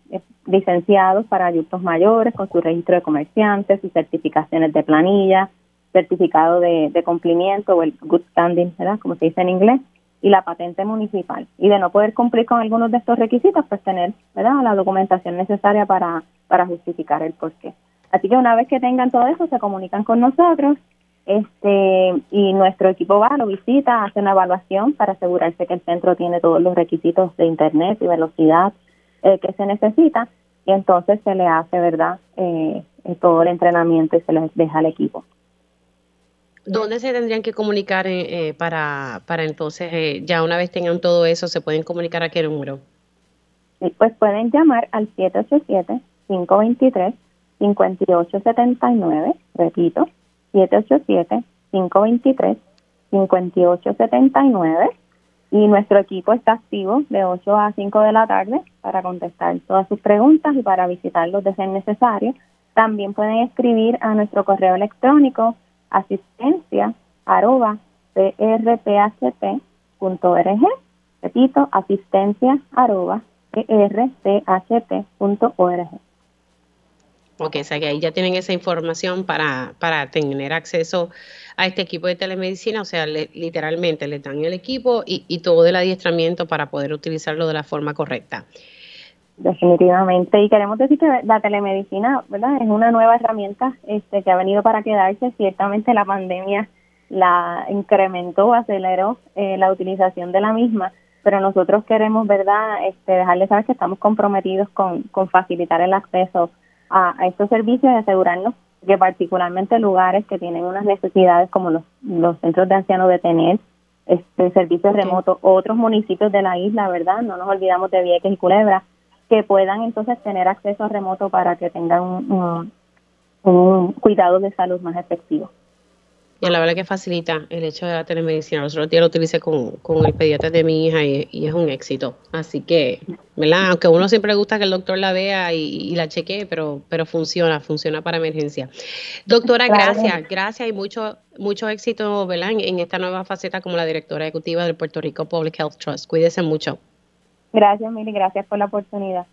licenciados para adultos mayores con su registro de comerciantes y certificaciones de planilla, certificado de, de cumplimiento o el good standing, ¿verdad? Como se dice en inglés, y la patente municipal. Y de no poder cumplir con algunos de estos requisitos, pues tener, ¿verdad? La documentación necesaria para, para justificar el porqué. Así que una vez que tengan todo eso, se comunican con nosotros este y nuestro equipo va, lo visita, hace una evaluación para asegurarse que el centro tiene todos los requisitos de internet y velocidad eh, que se necesita y entonces se le hace, ¿verdad? Eh, eh, todo el entrenamiento y se les deja al equipo. ¿Dónde se tendrían que comunicar para, para entonces, ya una vez tengan todo eso, se pueden comunicar a qué número? pues pueden llamar al 787-523-5879, repito, 787-523-5879 y nuestro equipo está activo de 8 a 5 de la tarde para contestar todas sus preguntas y para visitarlos de ser necesario. También pueden escribir a nuestro correo electrónico asistencia arroba prphp.org. Repito, asistencia arroba prphp.org. Ok, o sea que ahí ya tienen esa información para, para tener acceso a este equipo de telemedicina, o sea, literalmente le dan el equipo y, y todo el adiestramiento para poder utilizarlo de la forma correcta. Definitivamente, y queremos decir que la telemedicina, ¿verdad? Es una nueva herramienta este, que ha venido para quedarse. Ciertamente la pandemia la incrementó, aceleró eh, la utilización de la misma, pero nosotros queremos, ¿verdad? Este, dejarles saber que estamos comprometidos con, con facilitar el acceso a, estos servicios y asegurarnos que particularmente lugares que tienen unas necesidades como los, los centros de ancianos de tener este servicios remotos, otros municipios de la isla, ¿verdad? No nos olvidamos de Vieques y Culebra, que puedan entonces tener acceso remoto para que tengan un, un cuidado de salud más efectivo. Y la verdad que facilita el hecho de la telemedicina. Los otros días lo utilicé con, el pediatra de mi hija y, es un éxito. Así que, ¿verdad? Aunque a uno siempre gusta que el doctor la vea y, la chequee, pero, pero funciona, funciona para emergencia. Doctora, gracias, gracias y mucho, mucho éxito, ¿verdad? En, en esta nueva faceta como la directora ejecutiva del Puerto Rico Public Health Trust. Cuídese mucho. Gracias, Mili, gracias por la oportunidad.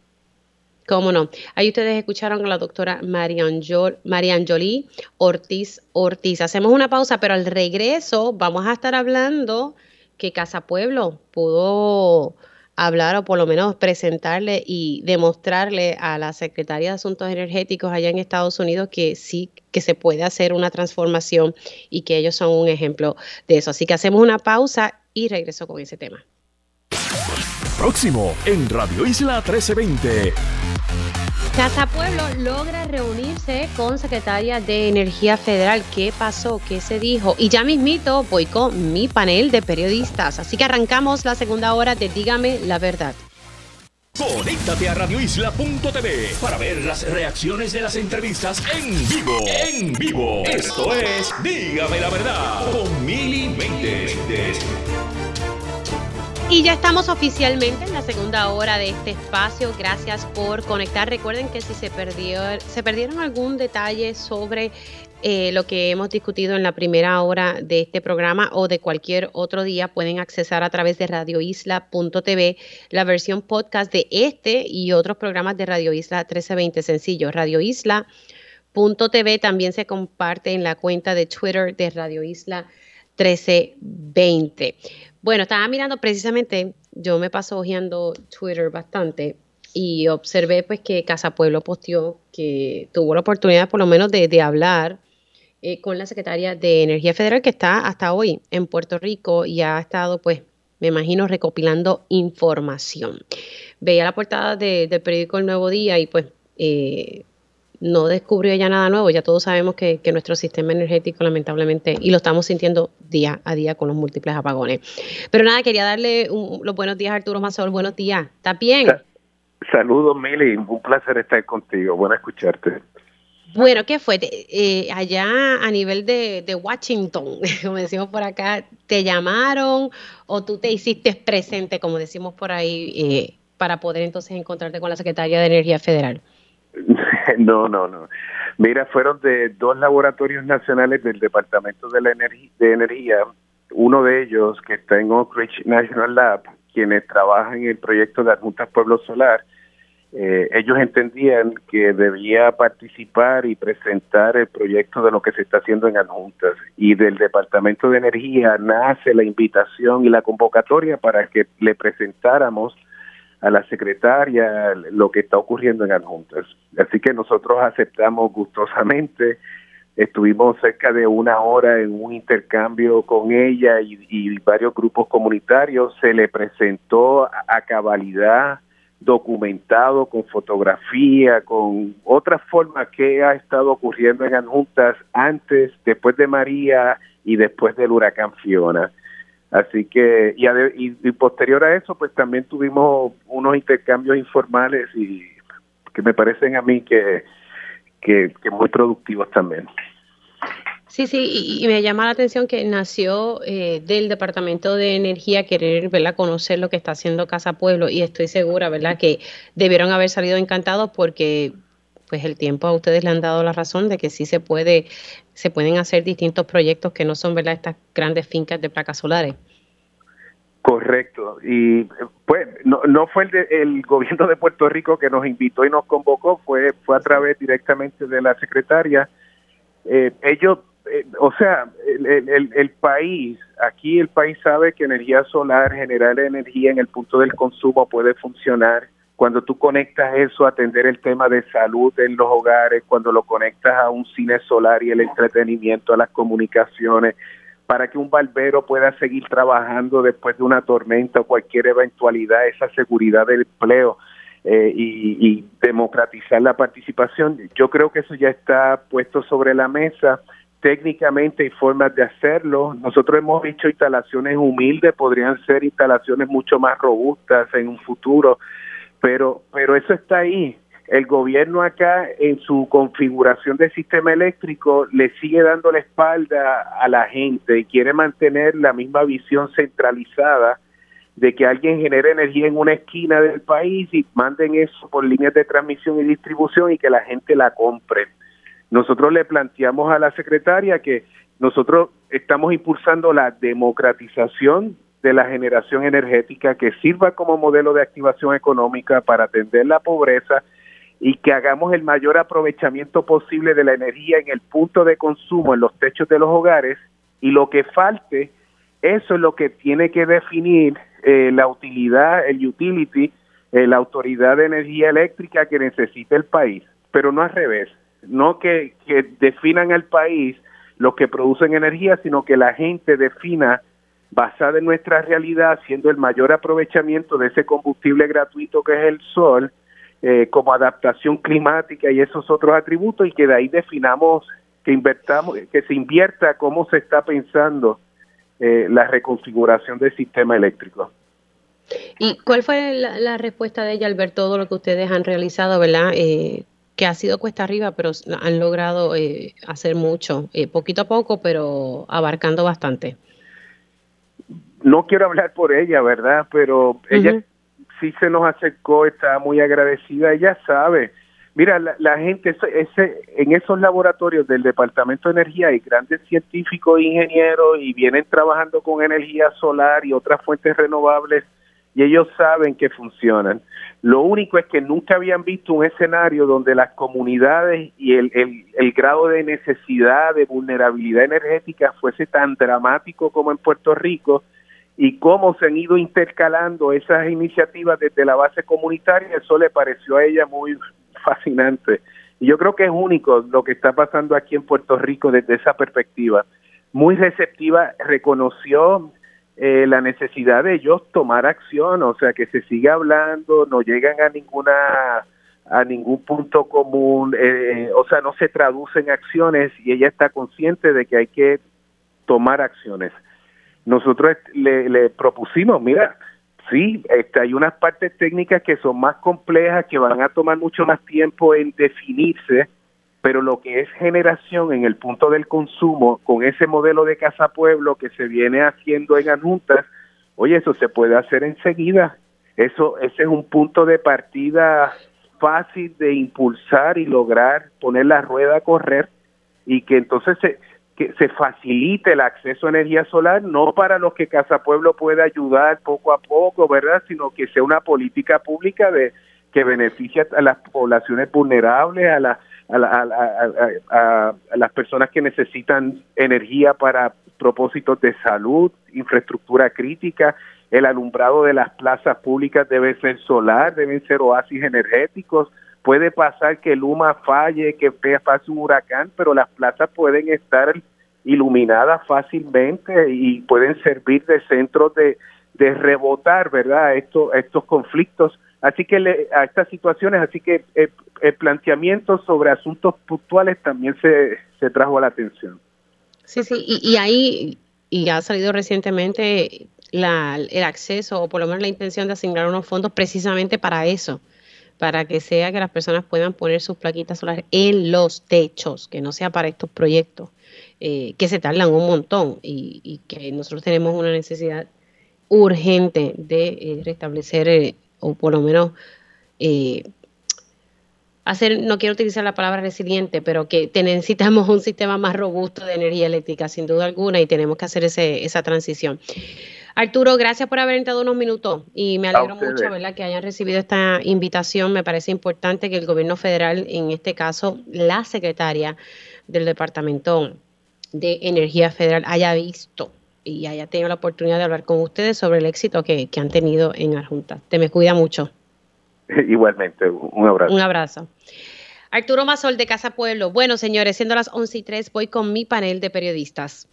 Cómo no. Ahí ustedes escucharon a la doctora Marian, Jolie Ortiz Ortiz. Hacemos una pausa, pero al regreso vamos a estar hablando que Casa Pueblo pudo hablar o por lo menos presentarle y demostrarle a la Secretaría de Asuntos Energéticos allá en Estados Unidos que sí, que se puede hacer una transformación y que ellos son un ejemplo de eso. Así que hacemos una pausa y regreso con ese tema. Próximo en Radio Isla 1320. Casa Pueblo logra reunirse con secretaria de Energía Federal. ¿Qué pasó? ¿Qué se dijo? Y ya mismito voy con mi panel de periodistas. Así que arrancamos la segunda hora de Dígame la verdad. Conéctate a radioisla.tv para ver las reacciones de las entrevistas en vivo. En vivo. Esto es Dígame la verdad con Mili y ya estamos oficialmente en la segunda hora de este espacio. Gracias por conectar. Recuerden que si se, perdieron algún detalle sobre eh, lo que hemos discutido en la primera hora de este programa o de cualquier otro día, pueden accesar a través de radioisla.tv la versión podcast de este y otros programas de Radio Isla 1320. Sencillo, Radio Isla.tv también se comparte en la cuenta de Twitter de Radio Isla 1320. Bueno, estaba mirando precisamente, yo me paso hojeando Twitter bastante y observé pues que Casa Pueblo posteó que tuvo la oportunidad por lo menos de, hablar eh, con la secretaria de Energía Federal que está hasta hoy en Puerto Rico y ha estado pues me imagino recopilando información. Veía la portada del periódico El Nuevo Día y pues eh, no descubrió ya nada nuevo, ya todos sabemos que, nuestro sistema energético lamentablemente, y lo estamos sintiendo día a día con los múltiples apagones. Pero nada, quería darle los buenos días a Arturo Mazor, buenos días, ¿está bien? Saludos Mili, un placer estar contigo, bueno escucharte. Bueno, ¿qué fue? Eh, allá a nivel de, de, Washington, como decimos por acá, ¿te llamaron o tú te hiciste presente, como decimos por ahí, eh, para poder entonces encontrarte con la Secretaria de Energía Federal? No, no, no. Mira, fueron de dos laboratorios nacionales del Departamento de, la de Energía, uno de ellos que está en Oak Ridge National Lab, quienes trabajan en el proyecto de Adjuntas Pueblo Solar, eh, ellos entendían que debía participar y presentar el proyecto de lo que se está haciendo en adjuntas y del Departamento de Energía nace la invitación y la convocatoria para que le presentáramos a la secretaria lo que está ocurriendo en adjuntas. Así que nosotros aceptamos gustosamente, estuvimos cerca de una hora en un intercambio con ella y, varios grupos comunitarios, se le presentó a cabalidad documentado con fotografía, con otras formas que ha estado ocurriendo en adjuntas antes, después de María y después del huracán Fiona. Así que, y, posterior a eso, pues también tuvimos unos intercambios informales y que me parecen a mí que, que, que muy productivos también. Sí, sí, y, me llama la atención que nació eh, del Departamento de Energía querer ¿verdad? conocer lo que está haciendo Casa Pueblo y estoy segura ¿verdad? que debieron haber salido encantados porque pues el tiempo a ustedes le han dado la razón de que sí se puede se pueden hacer distintos proyectos que no son verdad estas grandes fincas de placas solares. Correcto. Y pues no, no fue el, el gobierno de Puerto Rico que nos invitó y nos convocó, fue fue a través directamente de la secretaria. Eh, ellos eh, o sea, el, el, país, aquí el país sabe que energía solar, generar energía en el punto del consumo puede funcionar. Cuando tú conectas eso a atender el tema de salud en los hogares, cuando lo conectas a un cine solar y el entretenimiento, a las comunicaciones, para que un barbero pueda seguir trabajando después de una tormenta o cualquier eventualidad, esa seguridad del empleo eh, y, democratizar la participación. Yo creo que eso ya está puesto sobre la mesa técnicamente hay formas de hacerlo. Nosotros hemos dicho instalaciones humildes, podrían ser instalaciones mucho más robustas en un futuro, pero, pero eso está ahí. El gobierno acá en su configuración del sistema eléctrico le sigue dando la espalda a la gente y quiere mantener la misma visión centralizada de que alguien genere energía en una esquina del país y manden eso por líneas de transmisión y distribución y que la gente la compre. Nosotros le planteamos a la secretaria que nosotros estamos impulsando la democratización de la generación energética que sirva como modelo de activación económica para atender la pobreza y que hagamos el mayor aprovechamiento posible de la energía en el punto de consumo, en los techos de los hogares, y lo que falte, eso es lo que tiene que definir eh, la utilidad, el utility, eh, la autoridad de energía eléctrica que necesita el país, pero no al revés no que, definan al país los que producen energía, sino que la gente defina basada en nuestra realidad, siendo el mayor aprovechamiento de ese combustible gratuito que es el sol, eh, como adaptación climática y esos otros atributos, y que de ahí definamos que invertamos, que se invierta cómo se está pensando eh, la reconfiguración del sistema eléctrico. ¿Y cuál fue la, respuesta de ella al ver todo lo que ustedes han realizado, verdad? Eh, que ha sido cuesta arriba, pero han logrado eh, hacer mucho, eh, poquito a poco, pero abarcando bastante. No quiero hablar por ella, ¿verdad? Pero ella sí se nos acercó, está muy agradecida, ella sabe. Mira, la, gente, ese, en esos laboratorios del Departamento de Energía hay grandes científicos, ingenieros y vienen trabajando con energía solar y otras fuentes renovables y ellos saben que funcionan. Lo único es que nunca habían visto un escenario donde las comunidades y el, el, grado de necesidad, de vulnerabilidad energética fuese tan dramático como en Puerto Rico y cómo se han ido intercalando esas iniciativas desde la base comunitaria, eso le pareció a ella muy fascinante. Y yo creo que es único lo que está pasando aquí en Puerto Rico desde esa perspectiva. Muy receptiva, reconoció eh, la necesidad de ellos tomar acción, o sea, que se siga hablando, no llegan a ninguna a ningún punto común, eh, o sea, no se traduce en acciones y ella está consciente de que hay que tomar acciones. Nosotros le, le propusimos, mira, sí, este, hay unas partes técnicas que son más complejas, que van a tomar mucho más tiempo en definirse, pero lo que es generación en el punto del consumo, con ese modelo de casa pueblo que se viene haciendo en adjuntas, oye, eso se puede hacer enseguida. Eso, ese es un punto de partida fácil de impulsar y lograr poner la rueda a correr y que entonces se, que se facilite el acceso a energía solar, no para los que Casa Pueblo pueda ayudar poco a poco, ¿verdad? Sino que sea una política pública de que beneficie a las poblaciones vulnerables, a, la, a, a las personas que necesitan energía para propósitos de salud, infraestructura crítica, el alumbrado de las plazas públicas debe ser solar, deben ser oasis energéticos. Puede pasar que Luma falle, que pase un huracán, pero las plazas pueden estar iluminadas fácilmente y pueden servir de centros de, de rebotar, ¿verdad? Estos, estos conflictos. Así que a estas situaciones, así que eh, el, planteamiento sobre asuntos puntuales también se, se trajo a la atención. Sí, sí, y, y ahí, y ha salido recientemente la, el acceso o por lo menos la intención de asignar unos fondos precisamente para eso, para que sea que las personas puedan poner sus plaquitas solares en los techos, que no sea para estos proyectos, eh, que se tardan un montón y, que nosotros tenemos una necesidad urgente de eh, restablecer eh, o por lo menos hacer, no quiero utilizar la palabra resiliente, pero que necesitamos un sistema más robusto de energía eléctrica, sin duda alguna, y tenemos que hacer ese, esa transición. Arturo, gracias por haber entrado unos minutos y me alegro mucho ¿verdad? que hayan recibido esta invitación. Me parece importante que el gobierno federal, en este caso la secretaria del Departamento de Energía Federal, haya visto y haya tenido la oportunidad de hablar con ustedes sobre el éxito que, han tenido en Arjunta. Te me cuida mucho. Igualmente, un abrazo. Un abrazo. Arturo Mazol de Casa Pueblo. Bueno, señores, siendo las 11 y 3, voy con mi panel de periodistas.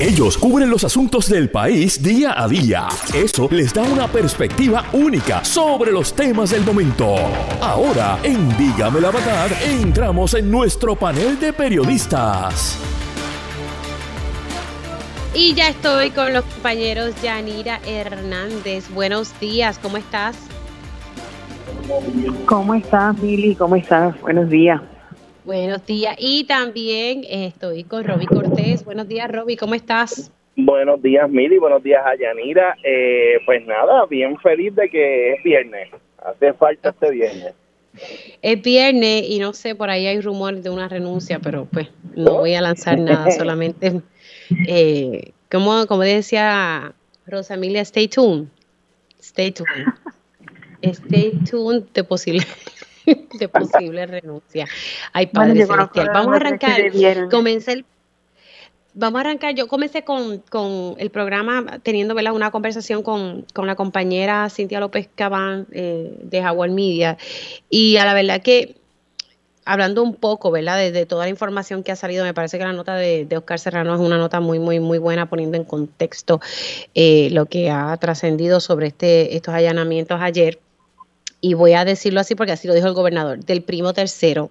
Ellos cubren los asuntos del país día a día. Eso les da una perspectiva única sobre los temas del momento. Ahora, en Dígame la Verdad, entramos en nuestro panel de periodistas. Y ya estoy con los compañeros Yanira Hernández. Buenos días, ¿cómo estás? ¿Cómo estás, Billy? ¿Cómo estás? Buenos días. Buenos días. Y también estoy con Roby Cortés. Buenos días, Roby. ¿Cómo estás? Buenos días, Mili. Buenos días a Yanira. Eh, pues nada, bien feliz de que es viernes. Hace falta este viernes. Es viernes y no sé, por ahí hay rumores de una renuncia, pero pues no voy a lanzar nada, solamente, eh, como, como decía Rosa Emilia, stay tuned. Stay tuned. Stay tuned de posible de posible renuncia. Ay, Padre Celestial. Vamos a arrancar. Comencé Vamos a arrancar. Yo comencé con, el programa teniendo ¿verdad? una conversación con, la compañera Cintia López Cabán eh, de Jaguar Media. Y a la verdad que, hablando un poco ¿verdad? De, toda la información que ha salido, me parece que la nota de, Oscar Serrano es una nota muy, muy, muy buena, poniendo en contexto eh, lo que ha trascendido sobre este, estos allanamientos ayer y voy a decirlo así porque así lo dijo el gobernador, del primo tercero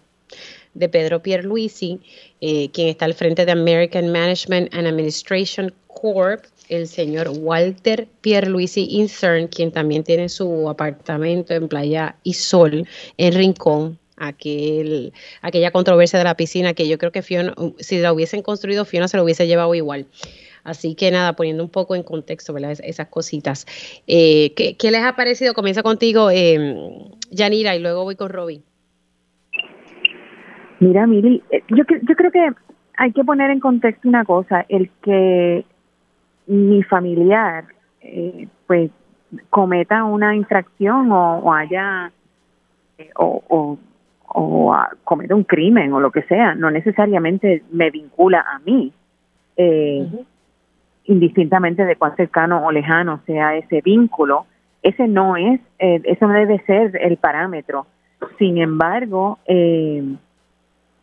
de Pedro Pierluisi, eh, quien está al frente de American Management and Administration Corp., el señor Walter Pierluisi Incern, quien también tiene su apartamento en Playa Isol, en Rincón, aquel, aquella controversia de la piscina que yo creo que Fiona, si la hubiesen construido, Fiona se lo hubiese llevado igual. Así que nada, poniendo un poco en contexto ¿verdad? esas cositas. Eh, ¿qué, les ha parecido? Comienza contigo, eh, Yanira, y luego voy con Robbie. Mira, Mili, eh, yo, yo creo que hay que poner en contexto una cosa, el que mi familiar eh, pues cometa una infracción o, haya o, o, o cometa un crimen o lo que sea, no necesariamente me vincula a mí. Eh, indistintamente de cuán cercano o lejano sea ese vínculo, ese no es, eh, eso no debe ser el parámetro. Sin embargo, eh,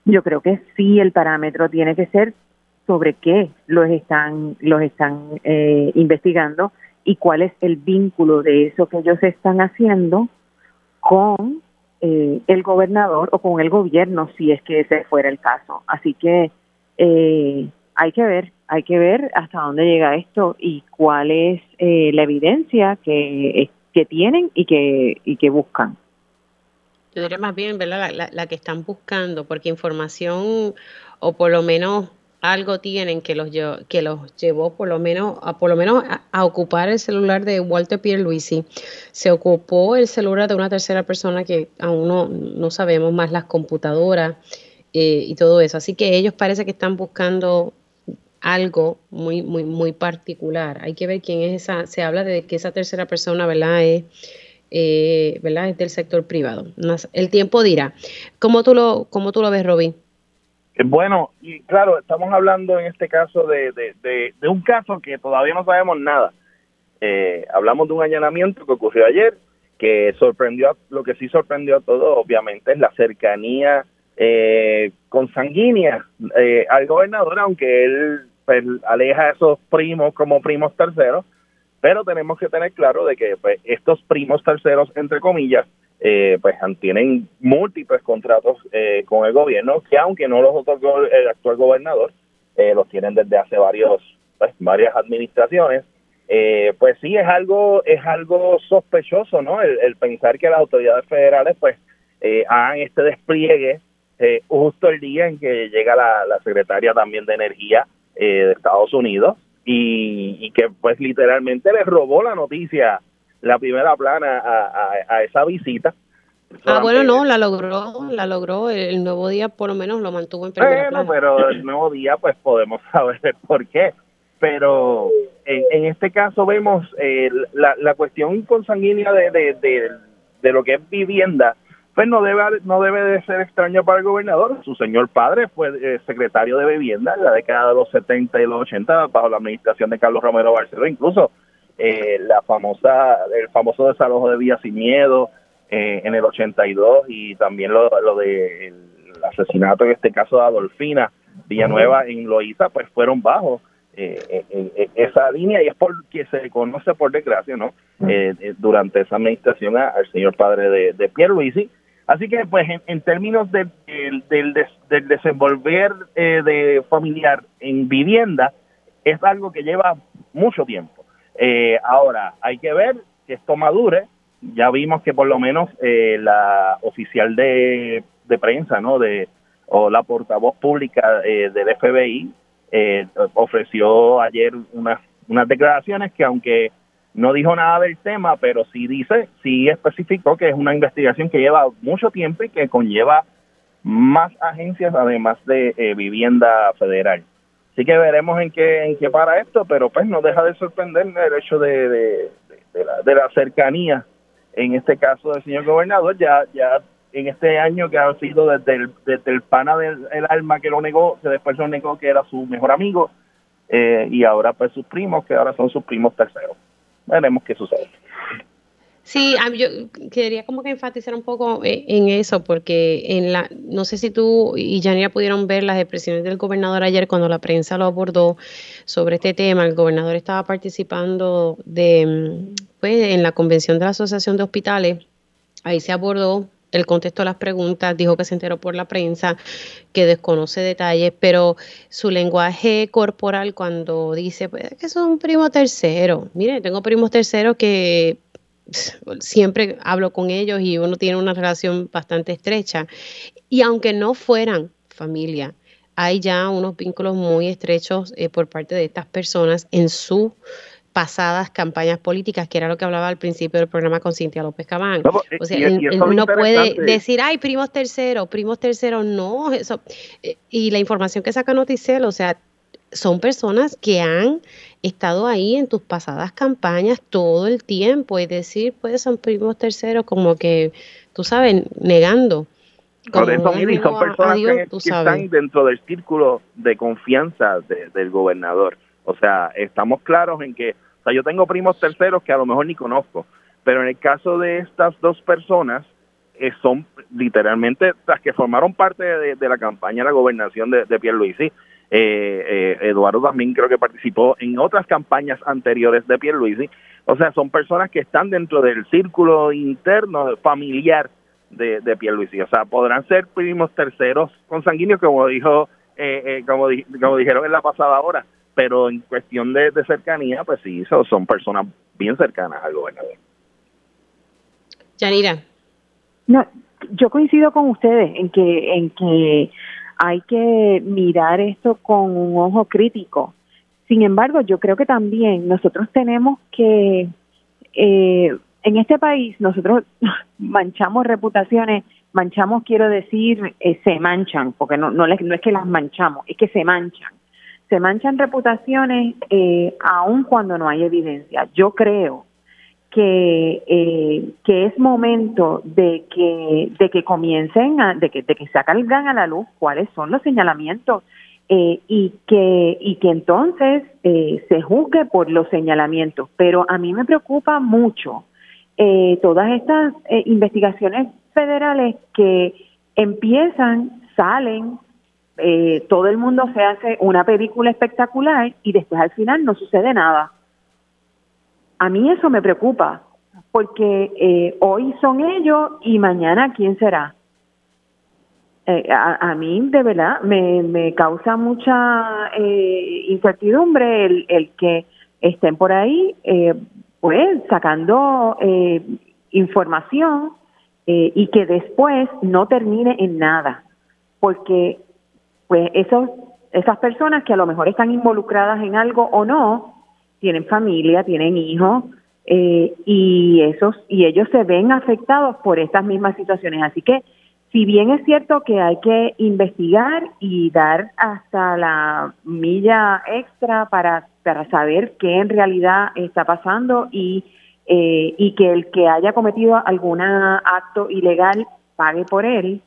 yo creo que sí el parámetro tiene que ser sobre qué los están, los están eh, investigando y cuál es el vínculo de eso que ellos están haciendo con eh, el gobernador o con el gobierno si es que ese fuera el caso. Así que eh, hay que ver, hay que ver hasta dónde llega esto y cuál es eh, la evidencia que, que tienen y que, y que buscan. Yo diría más bien, ¿verdad? La, que están buscando, porque información, o por lo menos algo tienen que los, que los llevó por lo menos, a, por lo menos a, ocupar el celular de Walter Pierluisi. Se ocupó el celular de una tercera persona que aún no, no sabemos más las computadoras eh, y todo eso. Así que ellos parece que están buscando algo muy, muy, muy particular. Hay que ver quién es esa, se habla de que esa tercera persona, ¿verdad? Es, eh, ¿verdad? es del sector privado. El tiempo dirá. ¿Cómo tú lo, cómo tú lo ves, Robin? Eh, bueno, y claro, estamos hablando en este caso de, de, un caso que todavía no sabemos nada. Eh, hablamos de un allanamiento que ocurrió ayer, que sorprendió, lo que sí sorprendió a todos, obviamente, es la cercanía eh, consanguínea eh, al gobernador, aunque él pues, aleja a esos primos como primos terceros, pero tenemos que tener claro de que pues, estos primos terceros, entre comillas, eh, pues tienen múltiples contratos eh, con el gobierno que aunque no los otorgó el actual gobernador, eh, los tienen desde hace varios pues, varias administraciones. pues sí es algo es algo sospechoso, ¿no? El, pensar que las autoridades federales pues hagan este despliegue justo el día en que llega la, secretaria también de energía de Estados Unidos y, y que pues literalmente le robó la noticia la primera plana a, a, esa visita. Ah, bueno, no, la logró, la logró, el nuevo día por lo menos lo mantuvo en primera bueno, pero el nuevo día pues podemos saber por qué. Pero en, en este caso vemos eh, la, la cuestión consanguínea de, de, de, lo que es vivienda, pues no debe, no debe de ser extraño para el gobernador. Su señor padre fue eh, secretario de vivienda en la década de los 70 y los 80 bajo la administración de Carlos Romero Barceló. Incluso eh, la famosa, el famoso desalojo de Villa Sin Miedo eh, en el 82 y también lo, lo de el asesinato en este caso de Adolfina Villanueva en Loíza, pues fueron bajos eh, esa línea y es porque se conoce por desgracia, ¿no? durante esa administración al señor padre de, de Pierluisi. Así que, pues, en, términos del, del, del desenvolver de familiar en vivienda, es algo que lleva mucho tiempo. Eh, ahora, hay que ver que esto madure. Ya vimos que por lo menos eh, la oficial de, prensa, ¿no? De, o la portavoz pública eh, del FBI ofreció ayer unas, unas declaraciones que aunque no dijo nada del tema, pero sí dice, sí especificó que es una investigación que lleva mucho tiempo y que conlleva más agencias además de vivienda federal. Así que veremos en qué, en qué para esto, pero pues no deja de sorprenderme el hecho de, de, la, de la cercanía, en este caso del señor gobernador, ya, ya en este año que ha sido desde el, desde el pana del alma que lo negó, que después lo negó que era su mejor amigo, eh, y ahora pues sus primos, que ahora son sus primos terceros. Veremos qué sucede. Sí, yo quería como que enfatizar un poco eh, en eso, porque en la, no sé si tú y Janira pudieron ver las expresiones del gobernador ayer cuando la prensa lo abordó sobre este tema. El gobernador estaba participando de, pues, en la convención de la Asociación de Hospitales. Ahí se abordó el contexto de las preguntas, dijo que se enteró por la prensa, que desconoce detalles, pero su lenguaje corporal cuando dice pues, que son primo tercero. Mire, tengo primos terceros que siempre hablo con ellos y uno tiene una relación bastante estrecha. Y aunque no fueran familia, hay ya unos vínculos muy estrechos eh, por parte de estas personas en sus pasadas campañas políticas, que era lo que hablaba al principio del programa con Cintia López Cabán. No, o sea, no puede decir, ay, primos terceros, primos terceros, no, eso. Eh, y la información que saca Noticel, o sea, son personas que han estado ahí en tus pasadas campañas todo el tiempo, es decir, pues son primos terceros como que, tú sabes, negando. son personas que, están dentro del círculo de confianza del gobernador. O sea, estamos claros en que, o sea, yo tengo primos terceros que a lo mejor ni conozco, pero en el caso de estas dos personas, eh, son literalmente las que formaron parte de, la campaña de la gobernación de, de Pierluisi. Eh, eh, Eduardo también creo que participó en otras campañas anteriores de Pierluisi. O sea, son personas que están dentro del círculo interno familiar de, de Pierluisi. O sea, podrán ser primos terceros consanguíneos, como dijo, eh, eh, como, como dijeron en la pasada hora, pero en cuestión de, cercanía, pues sí, son, son personas bien cercanas al gobernador. Yanira. No, yo coincido con ustedes en que, en que hay que mirar esto con un ojo crítico. Sin embargo, yo creo que también nosotros tenemos que, eh, en este país, nosotros manchamos reputaciones, manchamos, quiero decir, eh, se manchan, porque no, no, no es que las manchamos, es que se manchan. Se manchan reputaciones eh, aun cuando no hay evidencia. Yo creo que, eh, que es momento de que, de que comiencen, a, de, que, de que salgan a la luz cuáles son los señalamientos eh, y, que, y que entonces eh, se juzgue por los señalamientos. Pero a mí me preocupa mucho eh, todas estas investigaciones federales que empiezan, salen, eh, todo el mundo se hace una película espectacular y después al final no sucede nada. A mí eso me preocupa, porque eh, hoy son ellos y mañana quién será. Eh, a, mí de verdad me, me causa mucha eh, incertidumbre el, el que estén por ahí pues sacando información y que después no termine en nada porque pues esos esas personas que a lo mejor están involucradas en algo o no tienen familia, tienen hijos eh, y esos y ellos se ven afectados por estas mismas situaciones. Así que si bien es cierto que hay que investigar y dar hasta la milla extra para, para saber qué en realidad está pasando y, eh, y que el que haya cometido algún acto ilegal pague por él,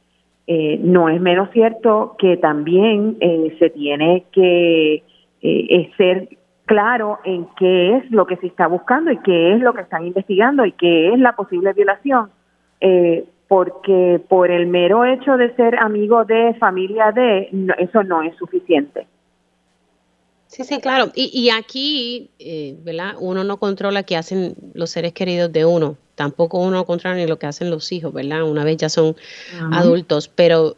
eh, no es menos cierto que también eh, se tiene que eh, ser claro en qué es lo que se está buscando y qué es lo que están investigando y qué es la posible violación, eh, porque por el mero hecho de ser amigo de familia de, eso no es suficiente. Sí, sí, claro. Y, y aquí, eh, ¿verdad? Uno no controla qué hacen los seres queridos de uno. Tampoco uno controla ni lo que hacen los hijos, ¿verdad? Una vez ya son adultos. Pero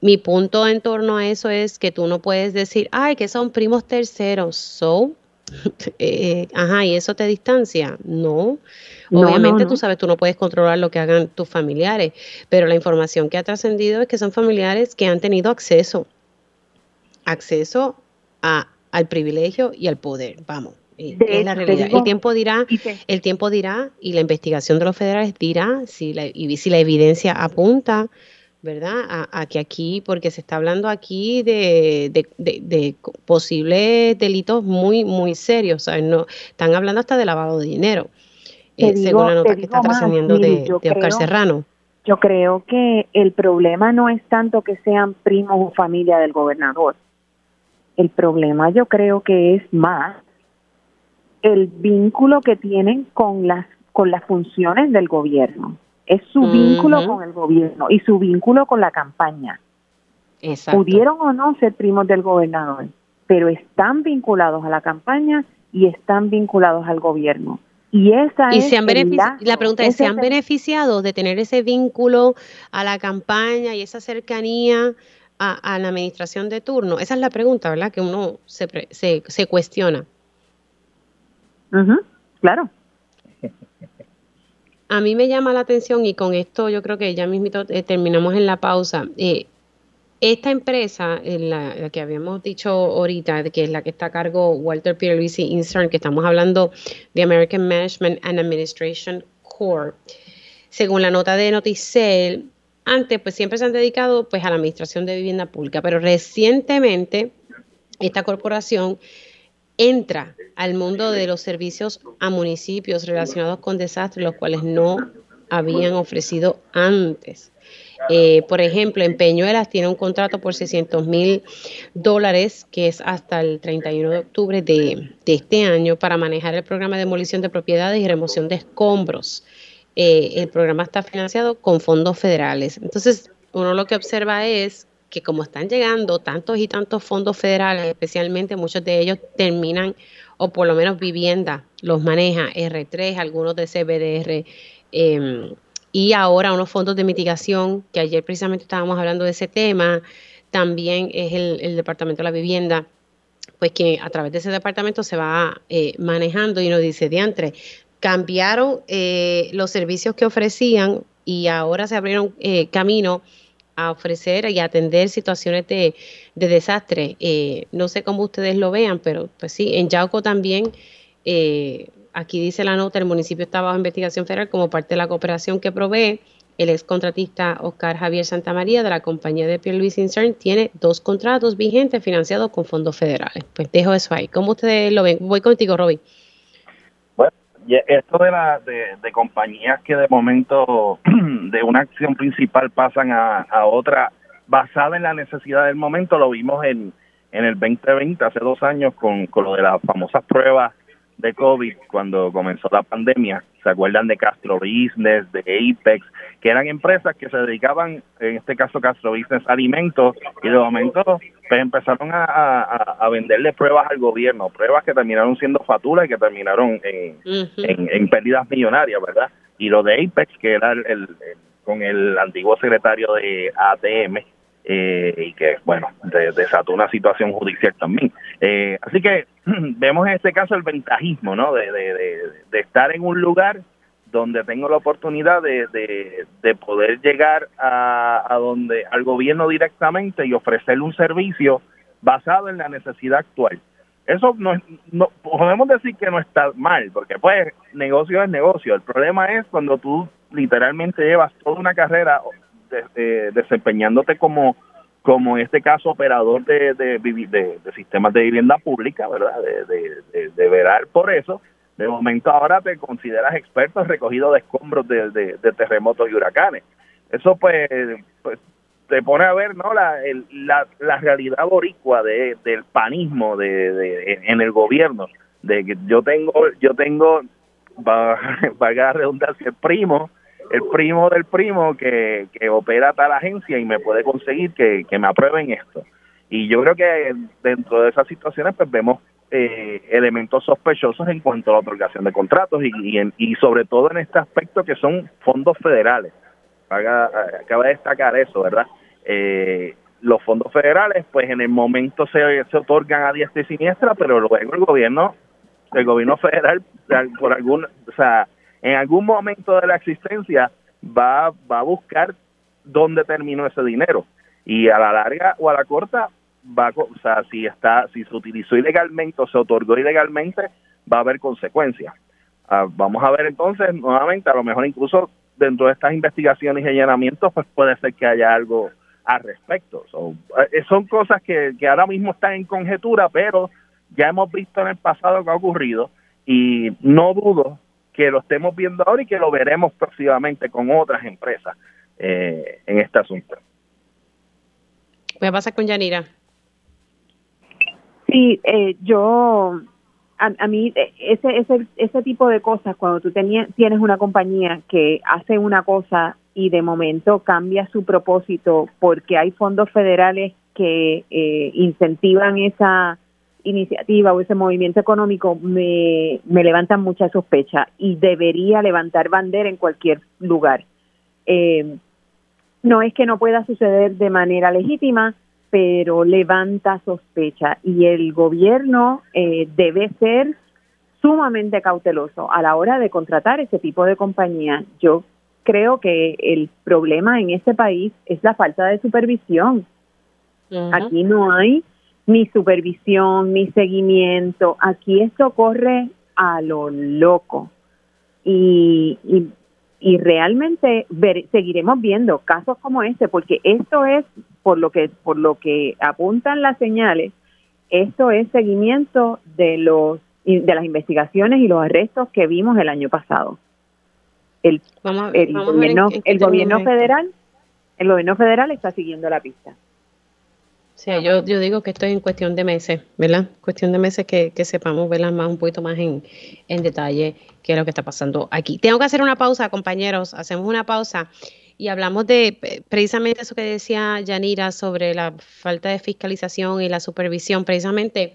mi punto en torno a eso es que tú no puedes decir, ay, que son primos terceros. So, eh, ajá, y eso te distancia. No. Obviamente tú sabes, tú no puedes controlar lo que hagan tus familiares, pero la información que ha trascendido es que son familiares que han tenido acceso, acceso a al privilegio y al poder. Vamos, es la realidad. el tiempo dirá, el tiempo dirá y la investigación de los federales dirá si la, y si la evidencia apunta, ¿verdad? A, que aquí, porque se está hablando aquí de, de, posibles delitos muy, muy serios, ¿sabes? No, están hablando hasta de lavado de dinero, eh, según la nota que está trascendiendo de, Oscar Serrano. Yo creo que el problema no es tanto que sean primos o familia del gobernador, el problema yo creo que es más el vínculo que tienen con las con las funciones del gobierno. Es su vínculo con el gobierno y su vínculo con la campaña. Pudieron o no ser primos del gobernador, pero están vinculados a la campaña y están vinculados al gobierno. Y esa es se han la pregunta es, ¿se han beneficiado de tener ese vínculo a la campaña y esa cercanía a, la administración de turno? Esa es la pregunta, ¿verdad? Que uno se, se, se cuestiona. Claro. A mí me llama la atención y con esto yo creo que ya mismo eh, terminamos en la pausa. Eh, esta empresa, en la, que habíamos dicho ahorita, que es la que está a cargo Walter Pierluisi Incern, que estamos hablando de American Management and Administration Corp., según la nota de Noticel, antes pues siempre se han dedicado pues a la administración de vivienda pública, pero recientemente esta corporación entra al mundo de los servicios a municipios relacionados con desastres, los cuales no habían ofrecido antes. Eh, por ejemplo, en Peñuelas tiene un contrato por 600 mil dólares, que es hasta el 31 de octubre de, este año, para manejar el programa de demolición de propiedades y remoción de escombros. Eh, el programa está financiado con fondos federales. Entonces, uno lo que observa es que como están llegando tantos y tantos fondos federales, especialmente muchos de ellos terminan, o por lo menos vivienda, los maneja R3, algunos de CBDR, em, y ahora unos fondos de mitigación, que ayer precisamente estábamos hablando de ese tema, también es el, Departamento de la Vivienda, pues que a través de ese departamento se va eh, manejando y nos dice, diantre, cambiaron eh, los servicios que ofrecían y ahora se abrieron eh, camino a ofrecer y atender situaciones de, desastre. no sé cómo ustedes lo vean, pero pues sí, en Yauco también aquí dice la nota, el municipio está bajo investigación federal como parte de la cooperación que provee. El ex contratista Oscar Javier Santamaría de la compañía de Pierre Luis Incern tiene dos contratos vigentes financiados con fondos federales. Pues dejo eso ahí. ¿Cómo ustedes lo ven? Voy contigo, Roby. Bueno, esto de, la, de, compañías que de momento de una acción principal pasan a, otra basada en la necesidad del momento, lo vimos en, en el 2020, hace dos años, con, con lo de las famosas pruebas de COVID cuando comenzó la pandemia. ¿Se acuerdan de Castro Business, de Apex, que eran empresas que se dedicaban, en este caso Castro Business, alimentos y de momento pues empezaron a, a, venderle pruebas al gobierno, pruebas que terminaron siendo fatulas y que terminaron en, en, pérdidas millonarias, ¿verdad? Y lo de Apex, que era el con el antiguo secretario de ATM, eh, y que, bueno, desató una situación judicial también. Eh, así que vemos en este caso el ventajismo, ¿no? De, de, estar en un lugar donde tengo la oportunidad de, de, poder llegar a, a, donde al gobierno directamente y ofrecerle un servicio basado en la necesidad actual. Eso no, no podemos decir que no está mal, porque pues negocio es negocio. El problema es cuando tú literalmente llevas toda una carrera de, desempeñándote como como en este caso operador de, de, sistemas de vivienda pública, ¿verdad? De, verar por eso. De momento ahora te consideras experto recogido de escombros de, terremotos y huracanes. Eso pues, pues te pone a ver no la, la, la realidad boricua de, del panismo de, en el gobierno de que yo tengo yo tengo va, valga la redundancia el primo el primo del primo que, que opera tal agencia y me puede conseguir que, me aprueben esto. Y yo creo que dentro de esas situaciones pues vemos eh, elementos sospechosos en cuanto a la otorgación de contratos y, y, y sobre todo en este aspecto que son fondos federales. acaba de destacar eso, ¿verdad? Eh, los fondos federales, pues en el momento se, se otorgan a diestra y siniestra, pero luego el gobierno, el gobierno federal, por algún, o sea, en algún momento de la existencia va, va a buscar dónde terminó ese dinero y a la larga o a la corta va o sea si está si se utilizó ilegalmente o se otorgó ilegalmente va a haber consecuencias ah, vamos a ver entonces nuevamente a lo mejor incluso dentro de estas investigaciones y allanamientos pues puede ser que haya algo al respecto eh, son cosas que, que ahora mismo están en conjetura pero ya hemos visto en el pasado que ha ocurrido y no dudo que lo estemos viendo ahora y que lo veremos próximamente con otras empresas eh, en este asunto. ¿Qué pasa con Yanira? Sí, eh, yo, a, mí, eh, ese, ese, ese tipo de cosas, cuando tú tienes una compañía que hace una cosa y de momento cambia su propósito porque hay fondos federales que incentivan esa iniciativa o ese movimiento económico me, me levantan mucha sospecha y debería levantar bandera en cualquier lugar. Eh, no es que no pueda suceder de manera legítima, pero levanta sospecha y el gobierno eh, debe ser sumamente cauteloso a la hora de contratar ese tipo de compañía. Yo creo que el problema en este país es la falta de supervisión. Aquí no hay ni supervisión, ni seguimiento. Aquí esto corre a lo loco. Y, y, realmente seguiremos viendo casos como este, porque esto es, por lo que, por lo que apuntan las señales, esto es seguimiento de los de las investigaciones y los arrestos que vimos el año pasado. El, el gobierno, el gobierno federal, el gobierno federal está siguiendo la pista. Sí, yo, yo digo que esto es en cuestión de meses, ¿verdad? Cuestión de meses que, que sepamos verlas más un poquito más en, en detalle qué es lo que está pasando aquí. Tengo que hacer una pausa, compañeros. Hacemos una pausa y hablamos de precisamente eso que decía Yanira sobre la falta de fiscalización y la supervisión. Precisamente,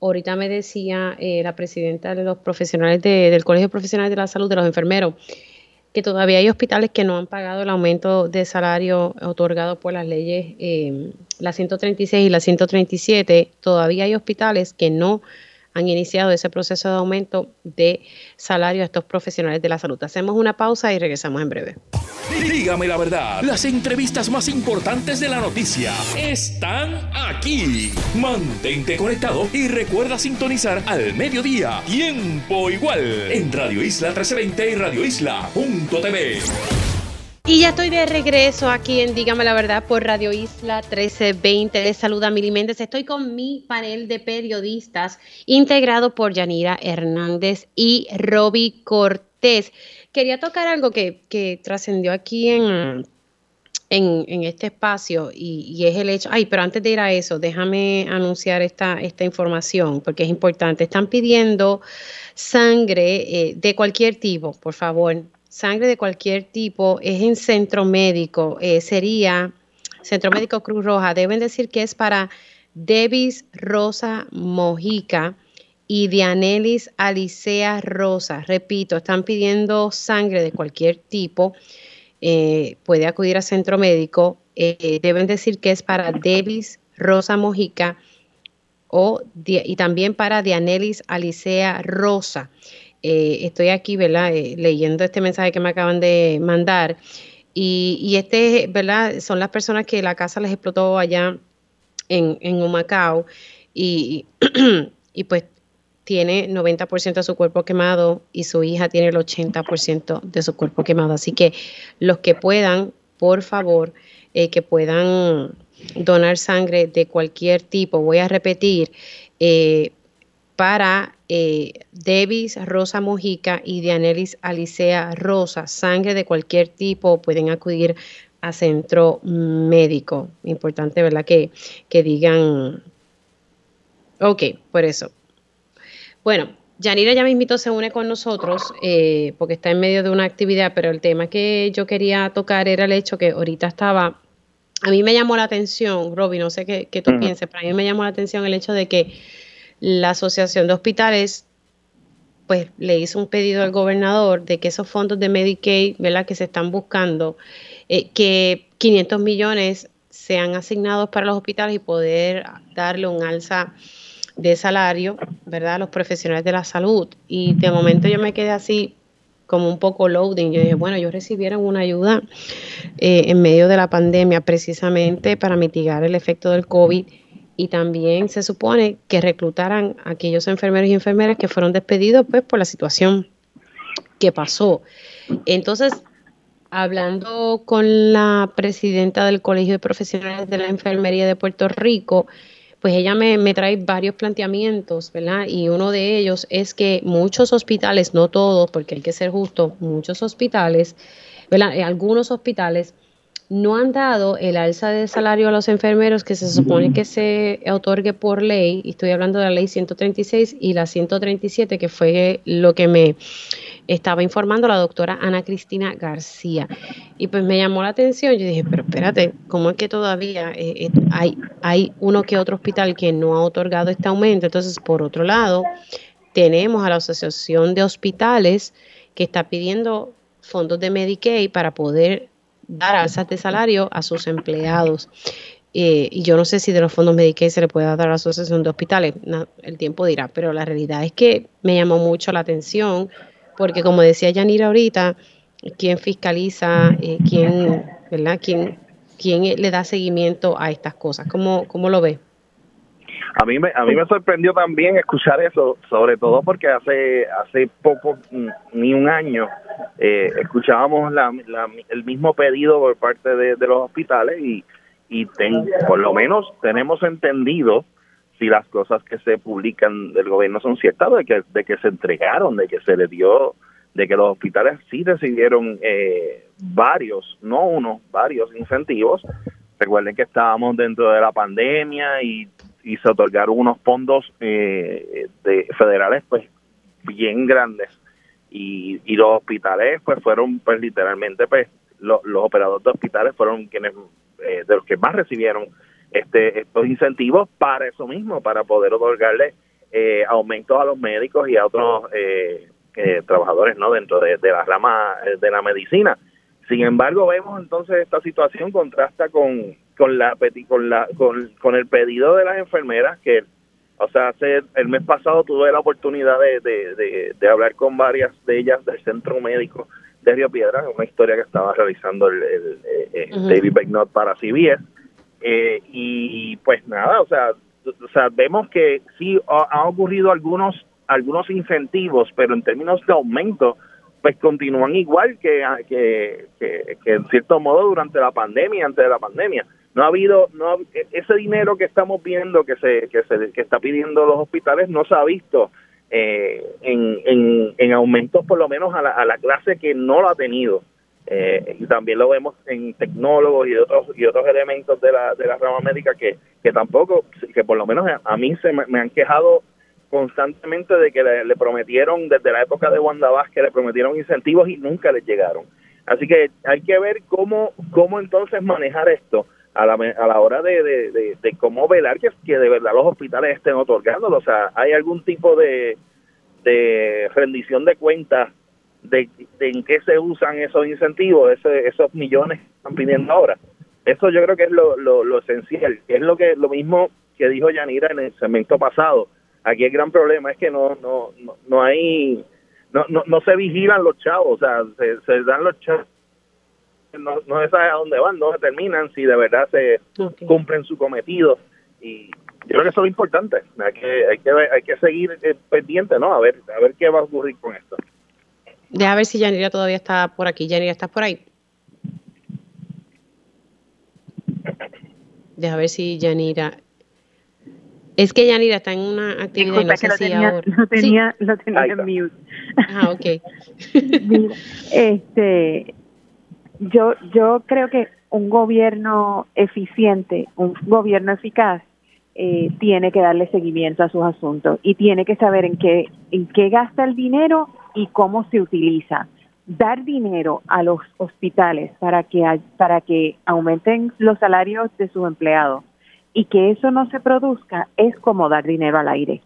ahorita me decía eh, la presidenta de los profesionales del Colegio Profesional de la Salud, de los enfermeros, que todavía hay hospitales que no han pagado el aumento de salario otorgado por las leyes, eh, la 136 y la 137. Todavía hay hospitales que no han iniciado ese proceso de aumento de salario a estos profesionales de la salud. Hacemos una pausa y regresamos en breve. Dígame la verdad, las entrevistas más importantes de la noticia están aquí. Mantente conectado y recuerda sintonizar al mediodía, tiempo igual, en Radio Isla 1320 y Radio Isla.tv. Y ya estoy de regreso aquí en Dígame la Verdad por Radio Isla 1320. Les saluda Mili Méndez. Estoy con mi panel de periodistas integrado por Yanira Hernández y Roby Cortés. Quería tocar algo que, trascendió aquí en, en, este espacio y, es el hecho, ay, pero antes de ir a eso, déjame anunciar esta, esta información porque es importante. Están pidiendo sangre eh, de cualquier tipo, por favor sangre de cualquier tipo es en centro médico, eh, sería Centro Médico Cruz Roja, deben decir que es para Devis Rosa Mojica y Dianelis Alicea Rosa. Repito, están pidiendo sangre de cualquier tipo. Eh, puede acudir a centro médico. Eh, deben decir que es para Devis Rosa Mojica o, y también para Dianelis Alicea Rosa. Eh, estoy aquí, ¿verdad? Eh, leyendo este mensaje que me acaban de mandar. Y, este, ¿verdad? Son las personas que la casa les explotó allá en, en Humacao y, y pues tiene 90% de su cuerpo quemado y su hija tiene el 80% de su cuerpo quemado. Así que los que puedan, por favor, eh, que puedan donar sangre de cualquier tipo, voy a repetir, para eh, Devis Rosa Mojica y Dianelis Alicea Rosa, sangre de cualquier tipo, pueden acudir a centro médico. Importante, ¿verdad? Que, que digan, ok, por eso. Bueno, Yanira ya mismito se une con nosotros eh, porque está en medio de una actividad, pero el tema que yo quería tocar era el hecho que ahorita estaba, a mí me llamó la atención, Roby, no sé qué, qué tú pienses, pero a mí me llamó la atención el hecho de que la Asociación de Hospitales pues le hizo un pedido al gobernador de que esos fondos de Medicaid, ¿verdad? que se están buscando, eh, que 500 millones sean asignados para los hospitales y poder darle un alza de salario, ¿verdad? A los profesionales de la salud. Y de momento yo me quedé así como un poco loading. Yo dije, bueno, ellos recibieron una ayuda eh, en medio de la pandemia precisamente para mitigar el efecto del COVID y también se supone que reclutaran a aquellos enfermeros y enfermeras que fueron despedidos pues por la situación que pasó. Entonces, hablando con la presidenta del Colegio de Profesionales de la Enfermería de Puerto Rico, pues ella me, me, trae varios planteamientos, ¿verdad? Y uno de ellos es que muchos hospitales, no todos, porque hay que ser justo, muchos hospitales, ¿verdad? Algunos hospitales no han dado el alza de salario a los enfermeros que se supone que se otorgue por ley, y estoy hablando de la ley 136 y la 137, que fue lo que me estaba informando la doctora Ana Cristina García. Y pues me llamó la atención, yo dije, pero espérate, ¿cómo es que todavía eh, eh, hay, hay uno que otro hospital que no ha otorgado este aumento? Entonces, por otro lado, tenemos a la Asociación de Hospitales que está pidiendo fondos de Medicaid para poder dar alzas de salario a sus empleados. Eh, y yo no sé si de los fondos Medicaid se le puede dar a la Asociación de Hospitales, el tiempo dirá, pero la realidad es que me llamó mucho la atención, porque como decía Yanira ahorita, ¿quién fiscaliza? Eh, ¿Quién, ¿verdad? ¿Quién, ¿Quién le da seguimiento a estas cosas? ¿Cómo, cómo lo ve? A mí me, a mí me sorprendió también escuchar eso, sobre todo porque hace hace poco, mm, ni un año, eh, escuchábamos la, el mismo pedido por parte de, los hospitales y, y por lo menos tenemos entendido si las cosas que se publican del gobierno son ciertas, de que, de que se entregaron, de que se le dio, de que los hospitales sí recibieron eh, varios, no uno, varios incentivos. Recuerden que estábamos dentro de la pandemia y y se otorgaron unos fondos eh, de federales pues bien grandes y, y los hospitales pues fueron pues literalmente pues los operadores de hospitales fueron quienes eh, de los que más recibieron este estos incentivos para eso mismo para poder otorgarle eh, aumentos a los médicos y a otros eh, trabajadores no dentro de, la rama eh, de la medicina. Sin embargo, vemos entonces esta situación contrasta con, con la con la con, con el pedido de las enfermeras que o sea, hace, el mes pasado tuve la oportunidad de, de, de, hablar con varias de ellas del centro médico de Río Piedra, una historia que estaba realizando el, David Becknott para CBS. y pues nada, o sea, o sea, vemos que sí ha, ocurrido algunos algunos incentivos, pero en términos de aumento, pues continúan igual que, que, que, en cierto modo durante la pandemia, antes de la pandemia. No ha habido, no e, ese dinero que estamos viendo que se, que se que está pidiendo los hospitales no se ha visto eh, en, en, en aumentos por lo menos a la, a la clase que no lo ha tenido. Eh, y también lo vemos en tecnólogos y otros y otros elementos de la, de la rama médica que, que tampoco, que por lo menos a mí se me, han quejado constantemente de que le, prometieron desde la época de Wanda Vázquez, le prometieron incentivos y nunca les llegaron. Así que hay que ver cómo, cómo entonces manejar esto a la, a la hora de, de, de, cómo velar que, que de verdad los hospitales estén otorgándolo. O sea, hay algún tipo de, de rendición de cuentas de, en qué se usan esos incentivos, esos millones que están pidiendo ahora. Eso yo creo que es lo, lo, esencial, es lo que lo mismo que dijo Yanira en el segmento pasado. Aquí el gran problema es que no no no, hay no, no, no se vigilan los chavos, o sea, se, dan los chavos no, no se sabe a dónde van, no determinan si de verdad se cumplen su cometido y yo creo que eso es lo importante, hay que hay que hay que seguir eh, pendiente, ¿no? A ver a ver qué va a ocurrir con esto. Deja ver si Yanira todavía está por aquí. Yanira, ¿estás por ahí? Deja ver si Yanira. Es que Yanira está en una actividad no sé tenía, ahora. lo tenía, lo tenía en mute. Ah, ok. este, yo, yo creo que un gobierno eficiente, un gobierno eficaz, eh, tiene que darle seguimiento a sus asuntos y tiene que saber en qué, en qué gasta el dinero y cómo se utiliza. Dar dinero a los hospitales para que, para que aumenten los salarios de sus empleados y que eso no se produzca es como dar dinero al aire.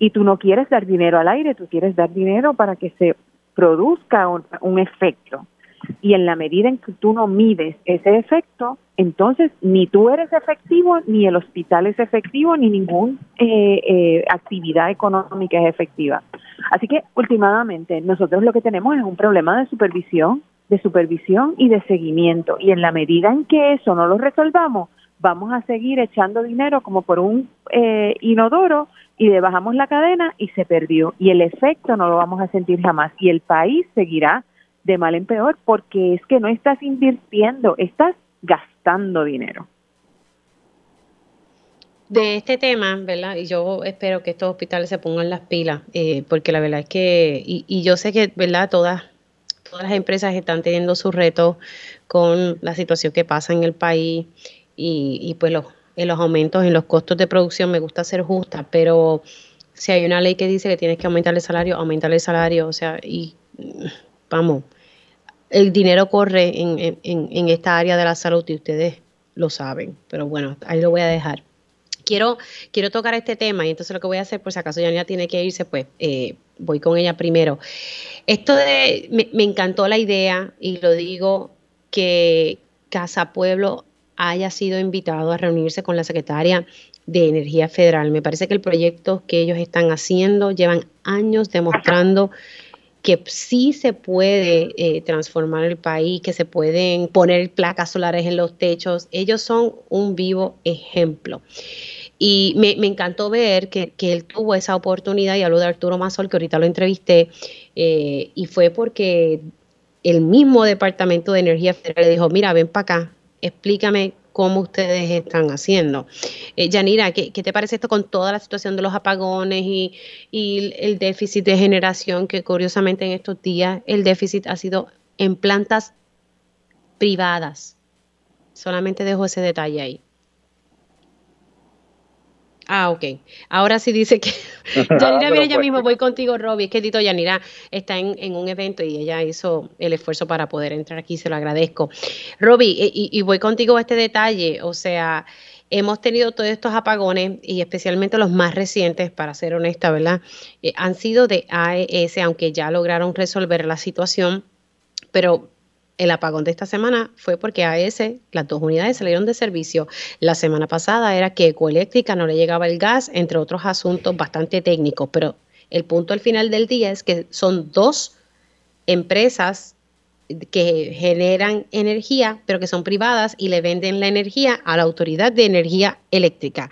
Y tú no quieres dar dinero al aire, tú quieres dar dinero para que se produzca un efecto. Y en la medida en que tú no mides ese efecto, entonces ni tú eres efectivo, ni el hospital es efectivo, ni ninguna eh, eh, actividad económica es efectiva. Así que últimamente nosotros lo que tenemos es un problema de supervisión, de supervisión y de seguimiento. Y en la medida en que eso no lo resolvamos, vamos a seguir echando dinero como por un eh, inodoro y le bajamos la cadena y se perdió. Y el efecto no lo vamos a sentir jamás. Y el país seguirá de mal en peor porque es que no estás invirtiendo, estás gastando dinero. De este tema, ¿verdad? Y yo espero que estos hospitales se pongan las pilas, eh, porque la verdad es que, y, yo sé que, ¿verdad? Todas, todas las empresas están teniendo sus retos con la situación que pasa en el país y, y pues los, en los aumentos en los costos de producción me gusta ser justa, pero si hay una ley que dice que tienes que aumentar el salario, aumentar el salario, o sea, y vamos, el dinero corre en, en, esta área de la salud y ustedes lo saben, pero bueno, ahí lo voy a dejar. Quiero, quiero tocar este tema y entonces lo que voy a hacer, por si acaso Yanira tiene que irse, pues eh, voy con ella primero. Esto de, me, me encantó la idea y lo digo que Casa Pueblo haya sido invitado a reunirse con la secretaria de Energía Federal. Me parece que el proyecto que ellos están haciendo llevan años demostrando que sí se puede eh, transformar el país, que se pueden poner placas solares en los techos. Ellos son un vivo ejemplo. Y me, encantó ver que, él tuvo esa oportunidad, y habló de Arturo Mazol, que ahorita lo entrevisté, eh, y fue porque el mismo Departamento de Energía Federal le dijo, mira, ven para acá, explícame cómo ustedes están haciendo. Eh, Yanira, ¿qué, te parece esto con toda la situación de los apagones y, el déficit de generación que curiosamente en estos días el déficit ha sido en plantas privadas? Solamente dejo ese detalle ahí. Ah, ok. Ahora sí dice que Yanira viene ella pues mismo, voy contigo, Robbie. Es que Tito Yanira está en, un evento y ella hizo el esfuerzo para poder entrar aquí, se lo agradezco. Robbie, y, voy contigo a este detalle, o sea, hemos tenido todos estos apagones y especialmente los más recientes, para ser honesta, ¿verdad? Eh, han sido de AES, aunque ya lograron resolver la situación, pero el apagón de esta semana fue porque AES, las dos unidades salieron de servicio. La semana pasada era que Ecoeléctrica no le llegaba el gas, entre otros asuntos bastante técnicos, pero el punto al final del día es que son dos empresas que generan energía, pero que son privadas y le venden la energía a la Autoridad de Energía Eléctrica.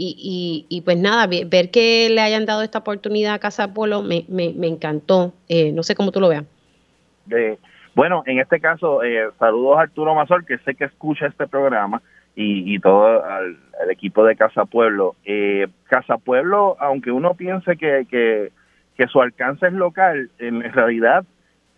Y, pues nada, ver que le hayan dado esta oportunidad a Casa Polo me, encantó. Eh, no sé cómo tú lo veas. Bueno, en este caso, eh, saludos a Arturo Mazor, que sé que escucha este programa, y, todo el equipo de Casa Pueblo. Eh, Casa Pueblo, aunque uno piense que, que, que su alcance es local, en realidad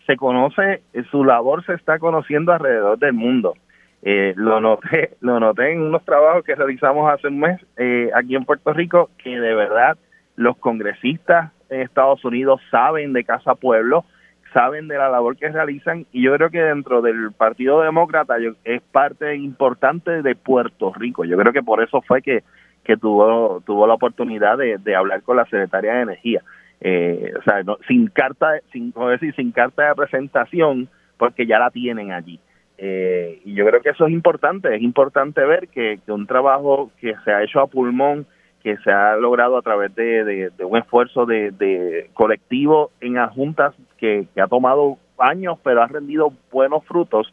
se conoce, su labor se está conociendo alrededor del mundo. Eh, lo noté, lo noté en unos trabajos que realizamos hace un mes eh, aquí en Puerto Rico, que de verdad los congresistas en Estados Unidos saben de Casa Pueblo, saben de la labor que realizan y yo creo que dentro del Partido Demócrata es parte importante de Puerto Rico. Yo creo que por eso fue que, que tuvo, tuvo la oportunidad de, de hablar con la secretaria de Energía eh, o sea, sin carta, sin, decir, sin carta de presentación, porque ya la tienen allí. Eh, y yo creo que eso es importante, es importante ver que, un trabajo que se ha hecho a pulmón, que se ha logrado a través de, un esfuerzo de, colectivo en juntas que, que ha tomado años, pero ha rendido buenos frutos,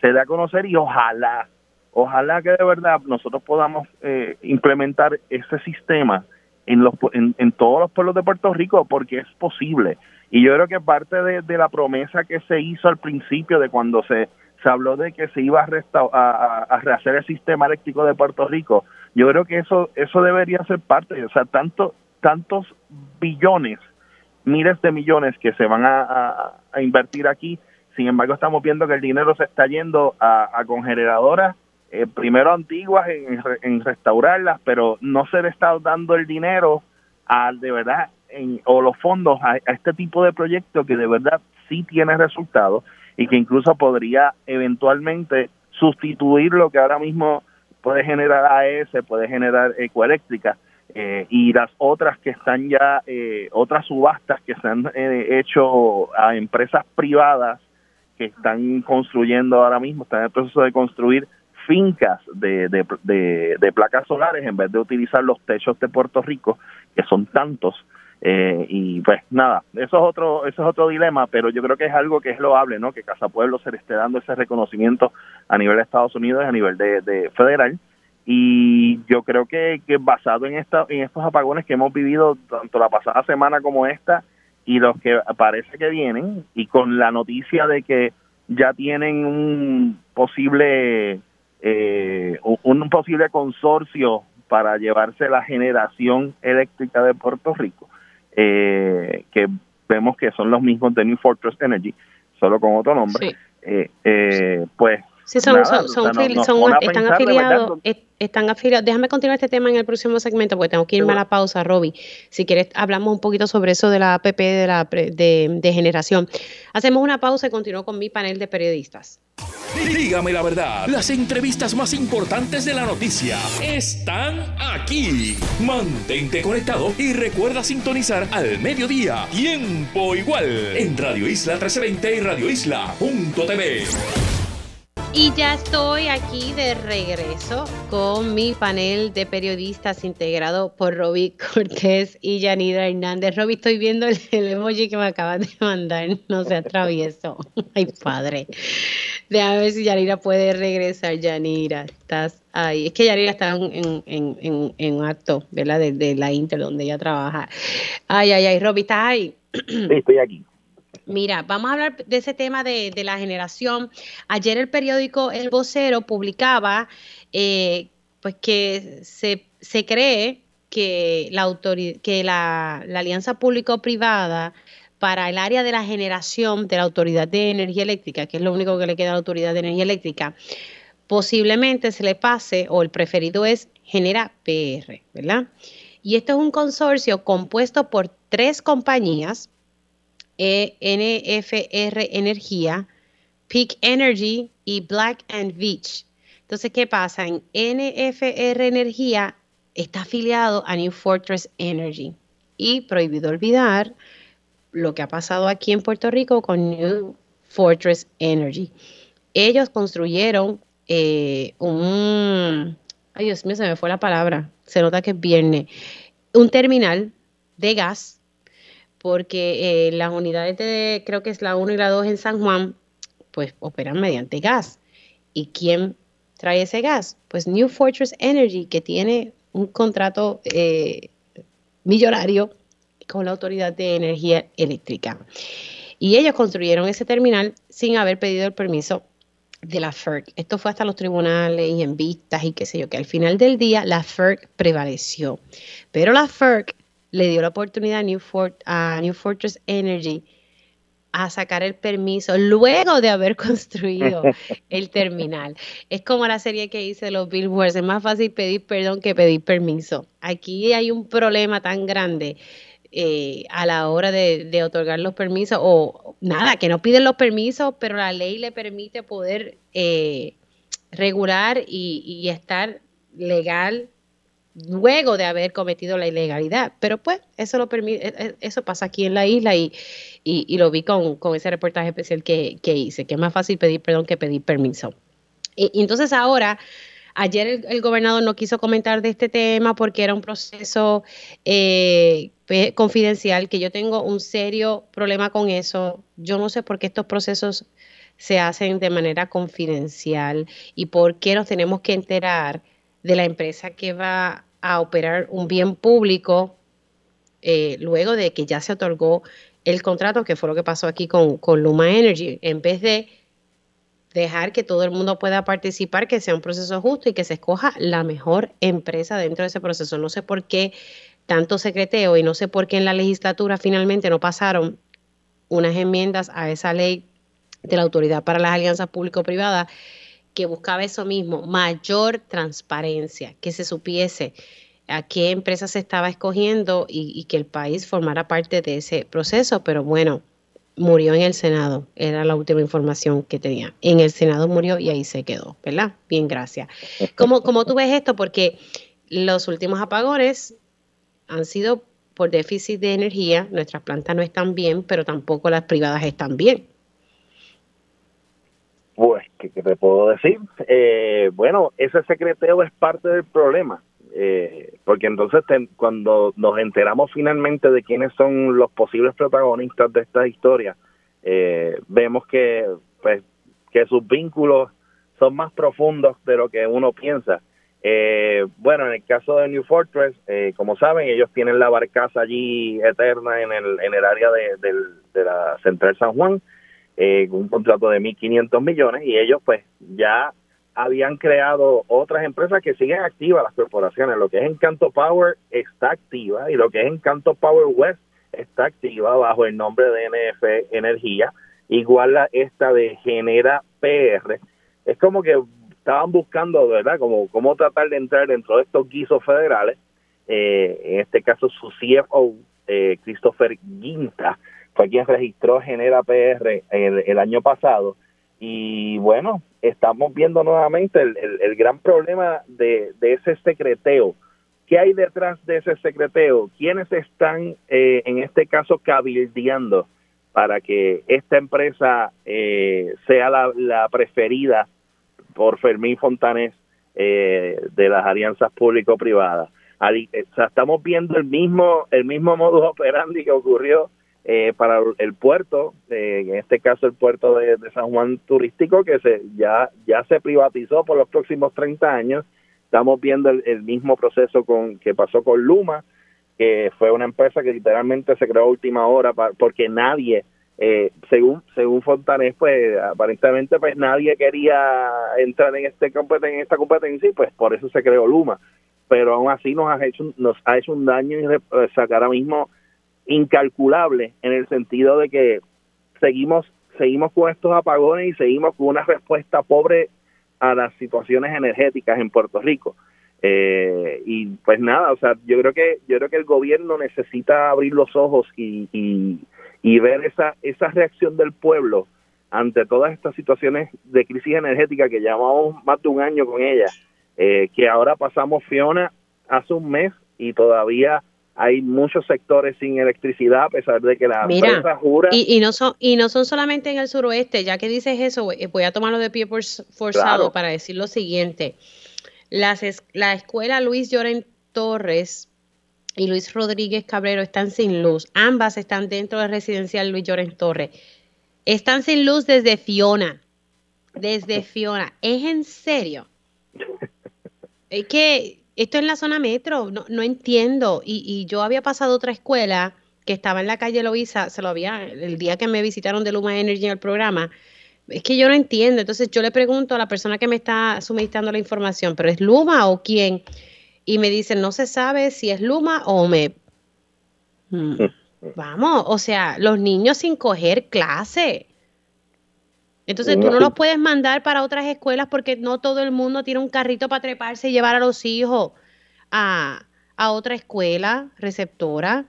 se dé a conocer y ojalá, ojalá que de verdad nosotros podamos eh, implementar ese sistema en, los, en, todos los pueblos de Puerto Rico porque es posible. Y yo creo que parte de, la promesa que se hizo al principio de cuando se, se habló de que se iba a, a, rehacer el sistema eléctrico de Puerto Rico, yo creo que eso eso debería ser parte, o sea, tanto, tantos billones, miles de millones que se van a, invertir aquí, sin embargo estamos viendo que el dinero se está yendo a, a generadoras eh, primero antiguas en, restaurarlas, pero no se le está dando el dinero al de verdad o los fondos a, este tipo de proyectos que de verdad sí tiene resultados y que incluso podría eventualmente sustituir lo que ahora mismo puede generar AES, puede generar Ecoeléctrica eh, y las otras que están ya, eh, otras subastas que se han eh, hecho a empresas privadas que están construyendo ahora mismo, están en el proceso de construir fincas de, de, placas solares en vez de utilizar los techos de Puerto Rico, que son tantos. Eh, y pues nada, eso es otro eso es otro dilema, pero yo creo que es algo que es loable, ¿no? Que Casa Pueblo se le esté dando ese reconocimiento a nivel de Estados Unidos y a nivel de, federal. Y yo creo que, que basado en, esta, en estos apagones que hemos vivido tanto la pasada semana como esta y los que parece que vienen, y con la noticia de que ya tienen un posible eh, un posible consorcio para llevarse la generación eléctrica de Puerto Rico, eh, que vemos que son los mismos de New Fortress Energy, solo con otro nombre, eh, eh, pues Sí, son, son, están afiliados, están afiliados. Déjame continuar este tema en el próximo segmento porque tengo que irme a la pausa, Roby. Si quieres, hablamos un poquito sobre eso de la APP de, la, de, de generación. Hacemos una pausa y continúo con mi panel de periodistas. Dígame la verdad, las entrevistas más importantes de la noticia están aquí. Mantente conectado y recuerda sintonizar al mediodía, tiempo igual, en Radio Isla 1320 y Radio Isla.tv. Y ya estoy aquí de regreso con mi panel de periodistas integrado por Roby Cortés y Yanira Hernández. Roby, estoy viendo el, emoji que me acabas de mandar, no se atravieso. Ay, padre. Déjame ver si Yanira puede regresar. Yanira, estás ahí. Es que Yanira está en, en, en, un acto, ¿verdad? De, de, la Inter, donde ella trabaja. Ay, ay, ay, Roby, ¿estás ahí? Sí, estoy aquí. Mira, vamos a hablar de ese tema de, la generación. Ayer el periódico El Vocero publicaba eh, pues que se, cree que la, que la, alianza público-privada para el área de la generación de la Autoridad de Energía Eléctrica, que es lo único que le queda a la Autoridad de Energía Eléctrica, posiblemente se le pase, o el preferido es Genera PR, ¿verdad? Y esto es un consorcio compuesto por tres compañías, NFR Energía, Peak Energy y Black and Beach, Entonces, ¿qué pasa? En NFR Energía está afiliado a New Fortress Energy. Y prohibido olvidar lo que ha pasado aquí en Puerto Rico con New Fortress Energy. Ellos construyeron eh, un... Ay, Dios mío, se me fue la palabra. Se nota que es viernes. Un terminal de gas, porque eh, las unidades de, creo que es la 1 y la 2 en San Juan, pues operan mediante gas. ¿Y quién trae ese gas? Pues New Fortress Energy, que tiene un contrato eh, millonario con la Autoridad de Energía Eléctrica. Y ellos construyeron ese terminal sin haber pedido el permiso de la FERC. Esto fue hasta los tribunales y en vistas y qué sé yo, que al final del día la FERC prevaleció. Pero la FERC le dio la oportunidad a New, a New Fortress Energy a sacar el permiso luego de haber construido el terminal. Es como la serie que hice de los billboards, es más fácil pedir perdón que pedir permiso. Aquí hay un problema tan grande eh, a la hora de, otorgar los permisos o nada, que no piden los permisos, pero la ley le permite poder eh, regular y, y estar legal luego de haber cometido la ilegalidad. Pero pues eso lo permite, e, eso pasa aquí en la isla y, y, lo vi con, con, ese reportaje especial que, que, hice, que es más fácil pedir perdón que pedir permiso. Y, entonces ahora, ayer el, gobernador no quiso comentar de este tema porque era un proceso eh, confidencial, que yo tengo un serio problema con eso. Yo no sé por qué estos procesos se hacen de manera confidencial y por qué nos tenemos que enterar de la empresa que va a operar un bien público eh, luego de que ya se otorgó el contrato, que fue lo que pasó aquí con, Luma Energy, en vez de dejar que todo el mundo pueda participar, que sea un proceso justo y que se escoja la mejor empresa dentro de ese proceso. No sé por qué tanto secreteo y no sé por qué en la legislatura finalmente no pasaron unas enmiendas a esa ley de la Autoridad para las Alianzas Público-Privadas que buscaba eso mismo, mayor transparencia, que se supiese a qué empresa se estaba escogiendo y, que el país formara parte de ese proceso, pero bueno, murió en el Senado, era la última información que tenía. En el Senado murió y ahí se quedó, ¿verdad? Bien, gracias. ¿Cómo, cómo tú ves esto? Porque los últimos apagones han sido por déficit de energía, nuestras plantas no están bien, pero tampoco las privadas están bien. ¿Qué, te puedo decir? Eh, bueno, ese secreteo es parte del problema, eh, porque entonces cuando nos enteramos finalmente de quiénes son los posibles protagonistas de esta historia, eh, vemos que, pues, que sus vínculos son más profundos de lo que uno piensa. bueno, en el caso de New Fortress, como saben, ellos tienen la barcaza allí eterna en el, en el área de, de la Central San Juan, eh, un contrato de 1.500 millones y ellos pues ya habían creado otras empresas que siguen activas, las corporaciones. Lo que es Encanto Power está activa y lo que es Encanto Power West está activa bajo el nombre de NF Energía, igual a esta de Genera PR. Es como que estaban buscando, ¿verdad?, como cómo tratar de entrar dentro de estos guisos federales. Eh, en este caso, su CFO, eh, Christopher Guinta, fue quien registró Genera PR el, año pasado. Y bueno, estamos viendo nuevamente el, gran problema de, ese secreteo. ¿Qué hay detrás de ese secreteo? ¿Quiénes están, eh, en este caso, cabildeando para que esta empresa eh, sea la, preferida por Fermín Fontanés eh, de las alianzas público-privadas? estamos viendo el mismo, el mismo modus operandi que ocurrió eh, para el puerto, eh, en este caso el puerto de, San Juan turístico, que se ya, ya se privatizó por los próximos 30 años. Estamos viendo el, mismo proceso con que pasó con Luma, que fue una empresa que literalmente se creó a última hora porque nadie, eh, según según Fontanés, pues aparentemente pues nadie quería entrar en este en esta competencia y pues por eso se creó Luma. Pero aún así nos ha hecho nos ha hecho un daño y sacar ahora mismo incalculable en el sentido de que seguimos seguimos con estos apagones y seguimos con una respuesta pobre a las situaciones energéticas en Puerto Rico. Eh, y pues nada, o sea, yo creo que yo creo que el gobierno necesita abrir los ojos y, y, ver esa esa reacción del pueblo ante todas estas situaciones de crisis energética que llevamos más de un año con ella, eh, que ahora pasamos Fiona hace un mes y todavía hay muchos sectores sin electricidad a pesar de que la empresa jura y, y, no son y no son solamente en el suroeste ya que dices eso voy a tomarlo de pie forzado para decir lo siguiente. Las, la escuela Luis Lloren Torres y Luis Rodríguez Cabrero están sin luz. Ambas están dentro del residencial Luis Lloren Torres. Están sin luz desde Fiona desde Fiona. Es en serio es que esto es la zona metro, no, no entiendo. Y, y, yo había pasado otra escuela que estaba en la calle Loíza, se lo había, el día que me visitaron de Luma Energy en el programa. Es que yo no entiendo. Entonces yo le pregunto a la persona que me está suministrando la información, ¿pero es Luma o quién? Y me dicen, no se sabe si es Luma o me... Hmm. Vamos, o sea, los niños sin coger clase. Entonces tú no los puedes mandar para otras escuelas porque no todo el mundo tiene un carrito para treparse y llevar a los hijos a, otra escuela receptora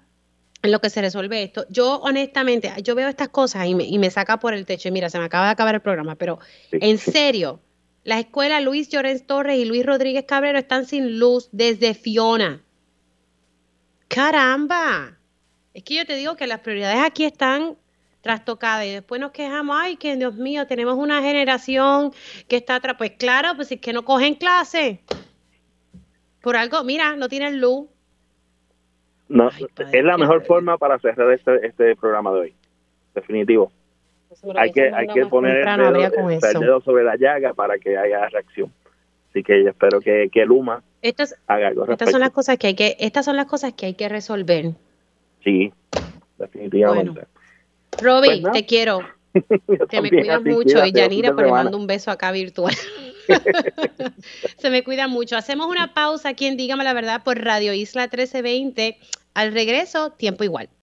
en lo que se resuelve esto. Yo honestamente, yo veo estas cosas y me, y me saca por el techo. Y mira, se me acaba de acabar el programa, pero en serio, las escuelas Luis Llorens Torres y Luis Rodríguez Cabrero están sin luz desde Fiona. Caramba. Es que yo te digo que las prioridades aquí están trastocada y después nos quejamos, ay, que Dios mío, tenemos una generación que está atrás. Pues claro, pues es que no cogen clase. Por algo, mira, no tienen luz. No, es la mejor forma para cerrar este, este programa de hoy. Definitivo. Hay que, hay que poner el dedo, sobre la llaga para que haya reacción. Así que yo espero que, que Luma estas, haga algo. Estas son las cosas que hay que, estas son las cosas que hay que resolver. Sí, definitivamente. Roby, pues te quiero. Te me cuidas mucho. Y Yanira, pues le mando un beso acá virtual. Se me cuida mucho. Hacemos una pausa aquí en Dígame la Verdad por Radio Isla 1320. Al regreso, tiempo igual.